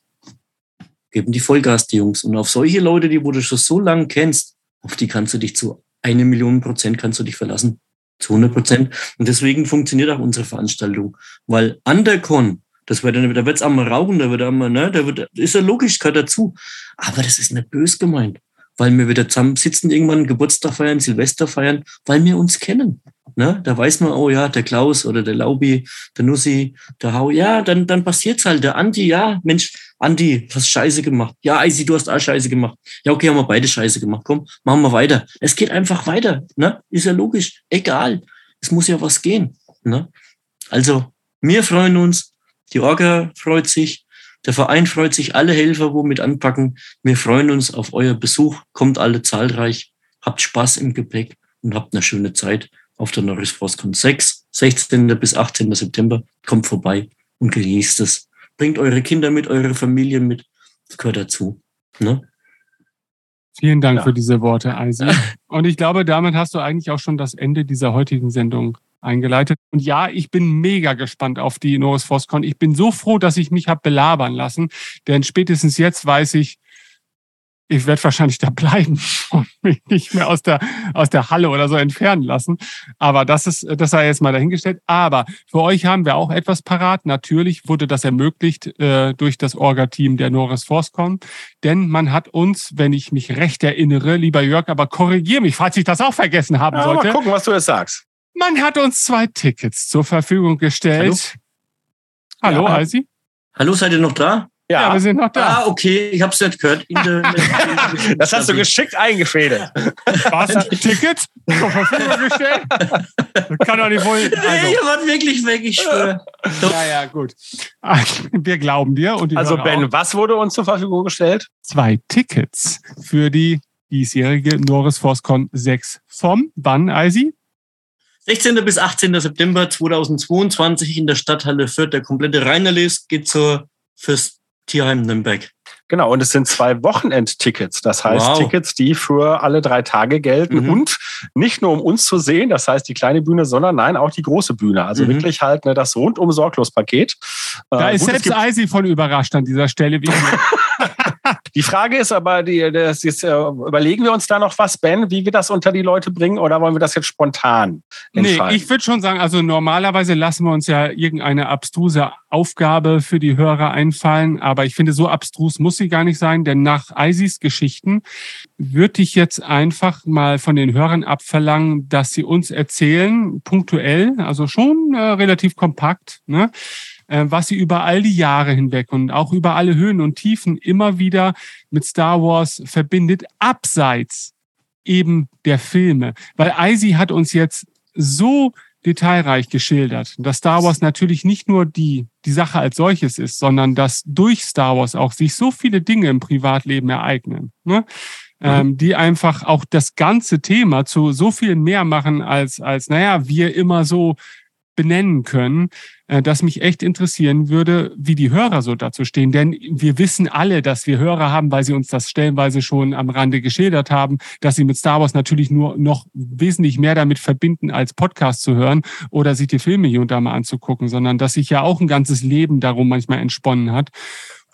geben die Vollgas, die Jungs. Und auf solche Leute, die wo du schon so lange kennst, auf die kannst du dich zu eine Million Prozent kannst du dich verlassen. Zu 100 Prozent. Und deswegen funktioniert auch unsere Veranstaltung. Weil Undercon, das wird dann, da wird's einmal rauchen, da wird einmal, ne, da wird, ist ja logisch, gehört dazu. Aber das ist nicht bös gemeint. Weil wir wieder zusammen sitzen, irgendwann Geburtstag feiern, Silvester feiern, weil wir uns kennen. Ne? Da weiß man, oh ja, der Klaus oder der Laubi, der Nussi, der Hau, ja, dann, dann passiert's halt. Der Andi, ja, Mensch, Andi, hast Scheiße gemacht. Ja, Eisi, du hast auch Scheiße gemacht. Ja, okay, haben wir beide Scheiße gemacht. Komm, machen wir weiter. Es geht einfach weiter. Ne? Ist ja logisch. Egal. Es muss ja was gehen. Ne? Also, wir freuen uns. Die Orga freut sich. Der Verein freut sich. Alle Helfer, wo mit anpacken. Wir freuen uns auf euer Besuch. Kommt alle zahlreich. Habt Spaß im Gepäck und habt eine schöne Zeit auf der Norris Frostcon 6, 16. bis 18. September. Kommt vorbei und genießt es. Bringt eure Kinder mit, eure Familie mit. Das gehört dazu. Ne? Vielen Dank Ja. für diese Worte, Eisi. [LAUGHS] Und ich glaube, damit hast du eigentlich auch schon das Ende dieser heutigen Sendung eingeleitet. Und ja, ich bin mega gespannt auf die Norris Foscon. Ich bin so froh, dass ich mich habe belabern lassen, denn spätestens jetzt weiß ich, ich werde wahrscheinlich da bleiben [LAUGHS] und mich nicht mehr aus der, aus der Halle oder so entfernen lassen. Aber das ist, das sei jetzt mal dahingestellt. Aber für euch haben wir auch etwas parat. Natürlich wurde das ermöglicht äh, durch das Orga-Team der Norris Forcecon. Denn man hat uns, wenn ich mich recht erinnere, lieber Jörg, aber korrigier mich, falls ich das auch vergessen haben Ja, sollte. mal gucken, was du jetzt sagst. Man hat uns zwei Tickets zur Verfügung gestellt. Hallo, Ja. Alsi? Hallo, seid ihr noch da? Ja, Ja, wir sind noch da. Ah, okay, ich hab's nicht gehört. [LAUGHS] Das hast du geschickt eingefädelt. Was? Ein Ticket zur Verfügung gestellt? Das kann doch nicht wohl. Nee, Also, ihr wart wirklich weg, ich schwöre. ja, ja, gut. Wir glauben dir. Und die Also Ben, auch. was wurde uns zur Verfügung gestellt? zwei Tickets für die diesjährige Norris Forcecon 6 vom wann, Eisi? 16. bis 18. September 2022 in der Stadthalle Fürth. Der komplette Reinerlist geht zur fürs Tierheim Nürnberg. Genau, und es sind zwei Wochenendtickets. Das heißt, Wow. Tickets, die für alle drei Tage gelten Mhm. und nicht nur um uns zu sehen, das heißt die kleine Bühne, sondern nein, auch die große Bühne. Also Mhm. wirklich halt ne, das rundum sorglos Paket. Da Äh, ist gut, selbst Eisi von überrascht an dieser Stelle. Wie [LAUGHS] [LAUGHS] Die Frage ist aber, die, das jetzt, äh, überlegen wir uns da noch was, Ben, wie wir das unter die Leute bringen oder wollen wir das jetzt spontan entscheiden? Nee, ich würde schon sagen, also normalerweise lassen wir uns ja irgendeine abstruse Aufgabe für die Hörer einfallen, aber ich finde, so abstrus muss sie gar nicht sein, denn nach Isis Geschichten würde ich jetzt einfach mal von den Hörern abverlangen, dass sie uns erzählen, punktuell, also schon äh, relativ kompakt, ne? äh, was sie über all die Jahre hinweg und auch über alle Höhen und Tiefen immer wieder mit Star Wars verbindet, abseits eben der Filme. Weil Icy hat uns jetzt so detailreich geschildert, dass Star Wars natürlich nicht nur die, die Sache als solches ist, sondern dass durch Star Wars auch sich so viele Dinge im Privatleben ereignen, ne? Mhm. Ähm, die einfach auch das ganze Thema zu so viel mehr machen als, als, naja, wir immer so benennen können, äh, dass mich echt interessieren würde, wie die Hörer so dazu stehen. Denn wir wissen alle, dass wir Hörer haben, weil sie uns das stellenweise schon am Rande geschildert haben, dass sie mit Star Wars natürlich nur noch wesentlich mehr damit verbinden, als Podcast zu hören oder sich die Filme hier und da mal anzugucken, sondern dass sich ja auch ein ganzes Leben darum manchmal entsponnen hat.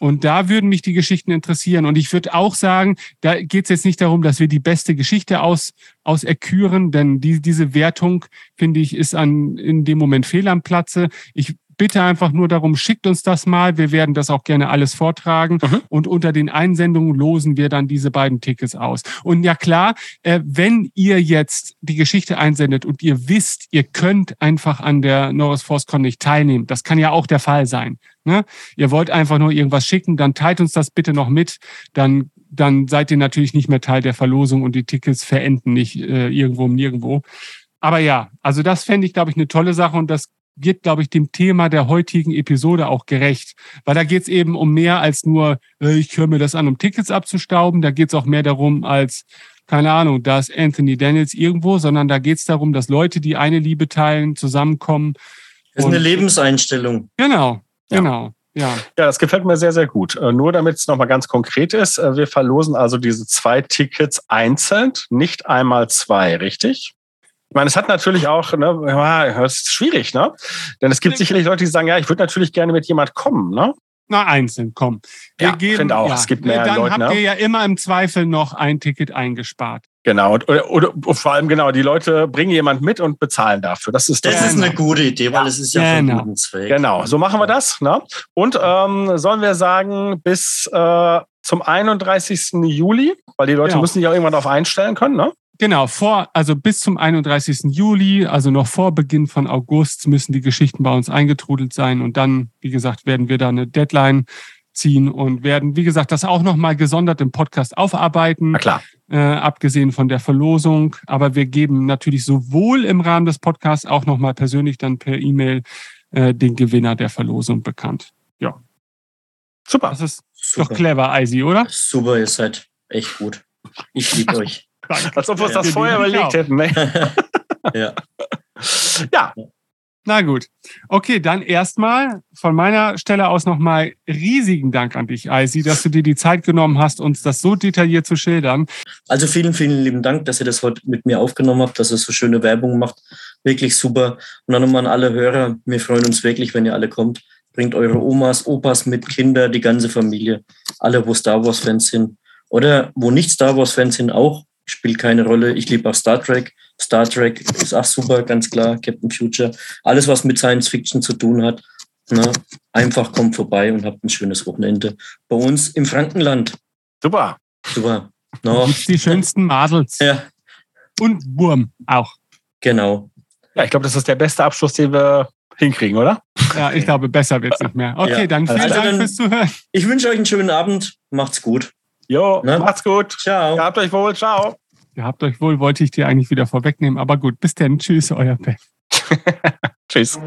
Und da würden mich die Geschichten interessieren. Und ich würde auch sagen, da geht es jetzt nicht darum, dass wir die beste Geschichte aus, aus erküren, denn die, diese Wertung, finde ich, ist an, in dem Moment fehl am Platze. Ich bitte einfach nur darum, schickt uns das mal. Wir werden das auch gerne alles vortragen. Mhm. Und unter den Einsendungen losen wir dann diese beiden Tickets aus. Und ja klar, äh, wenn ihr jetzt die Geschichte einsendet und ihr wisst, ihr könnt einfach an der Norris ForceCon nicht teilnehmen, das kann ja auch der Fall sein. Ne? Ihr wollt einfach nur irgendwas schicken, dann teilt uns das bitte noch mit. Dann dann seid ihr natürlich nicht mehr Teil der Verlosung und die Tickets verenden nicht äh, irgendwo nirgendwo. Aber ja, also das fände ich, glaube ich, eine tolle Sache und das wird, glaube ich, dem Thema der heutigen Episode auch gerecht. Weil da geht es eben um mehr als nur, äh, ich höre mir das an, um Tickets abzustauben. Da geht es auch mehr darum als, keine Ahnung, da ist Anthony Daniels irgendwo, sondern da geht es darum, dass Leute, die eine Liebe teilen, zusammenkommen. Das ist eine Lebenseinstellung. Genau, ja. genau. Ja. ja, das gefällt mir sehr, sehr gut. Äh, nur damit es nochmal ganz konkret ist, äh, wir verlosen also diese zwei Tickets einzeln, nicht einmal zwei, richtig? Ich meine, es hat natürlich auch, ne, das ist schwierig, ne? Denn es gibt sicherlich Leute, die sagen, ja, ich würde natürlich gerne mit jemand kommen, ne? Na, einzeln, komm. Wir ja, finde auch, ja, es gibt mehr dann Leute. Dann habt ne? ihr ja immer im Zweifel noch ein Ticket eingespart. Genau, und, oder, oder, vor allem genau, die Leute bringen jemand mit und bezahlen dafür. Das ist, das ist eine gute Idee, weil es ist ja genau. guten Zweck. Genau, so machen wir das. Ne? Und ähm, sollen wir sagen, bis äh, zum 31. Juli, weil die Leute genau. müssen sich auch irgendwann darauf einstellen können, ne? Genau, vor, also bis zum 31. Juli, also noch vor Beginn von August, müssen die Geschichten bei uns eingetrudelt sein. Und dann, wie gesagt, werden wir da eine Deadline ziehen und werden, wie gesagt, das auch nochmal gesondert im Podcast aufarbeiten. Na klar. Äh, abgesehen von der Verlosung. Aber wir geben natürlich sowohl im Rahmen des Podcasts auch nochmal persönlich dann per E-Mail äh, den Gewinner der Verlosung bekannt. Ja. Super. Das ist Super. doch clever, Eisi, oder? Super, ihr seid echt gut. Ich liebe [LAUGHS] euch. Als ob wir uns das vorher überlegt hätten. Ne? [LAUGHS] ja. ja. Na gut. Okay, dann erstmal von meiner Stelle aus nochmal riesigen Dank an dich, Eisi, dass du dir die Zeit genommen hast, uns das so detailliert zu schildern. Also vielen, vielen lieben Dank, dass ihr das heute mit mir aufgenommen habt, dass ihr so schöne Werbung macht. Wirklich super. Und dann nochmal an alle Hörer. Wir freuen uns wirklich, wenn ihr alle kommt. Bringt eure Omas, Opas mit, Kinder, die ganze Familie. Alle, wo Star Wars-Fans sind. Oder wo nicht Star Wars-Fans sind, auch spielt keine Rolle. Ich liebe auch Star Trek. Star Trek ist auch super, ganz klar. Captain Future. Alles, was mit Science Fiction zu tun hat. Ne? Einfach kommt vorbei und habt ein schönes Wochenende bei uns im Frankenland. Super. Super. No. Die schönsten Madels. Ja. Und Wurm auch. Genau. Ja, ich glaube, das ist der beste Abschluss, den wir hinkriegen, oder? Ja, ich glaube, besser wird es nicht mehr. Okay, ja. dann vielen also Dank dann, fürs Zuhören. Ich wünsche euch einen schönen Abend. Macht's gut. Jo, ne? macht's gut. Ciao. Habt euch wohl. Ciao. Ihr habt euch wohl, wollte ich dir eigentlich wieder vorwegnehmen. Aber gut, bis dann. Tschüss, euer Ben. [LAUGHS] Tschüss.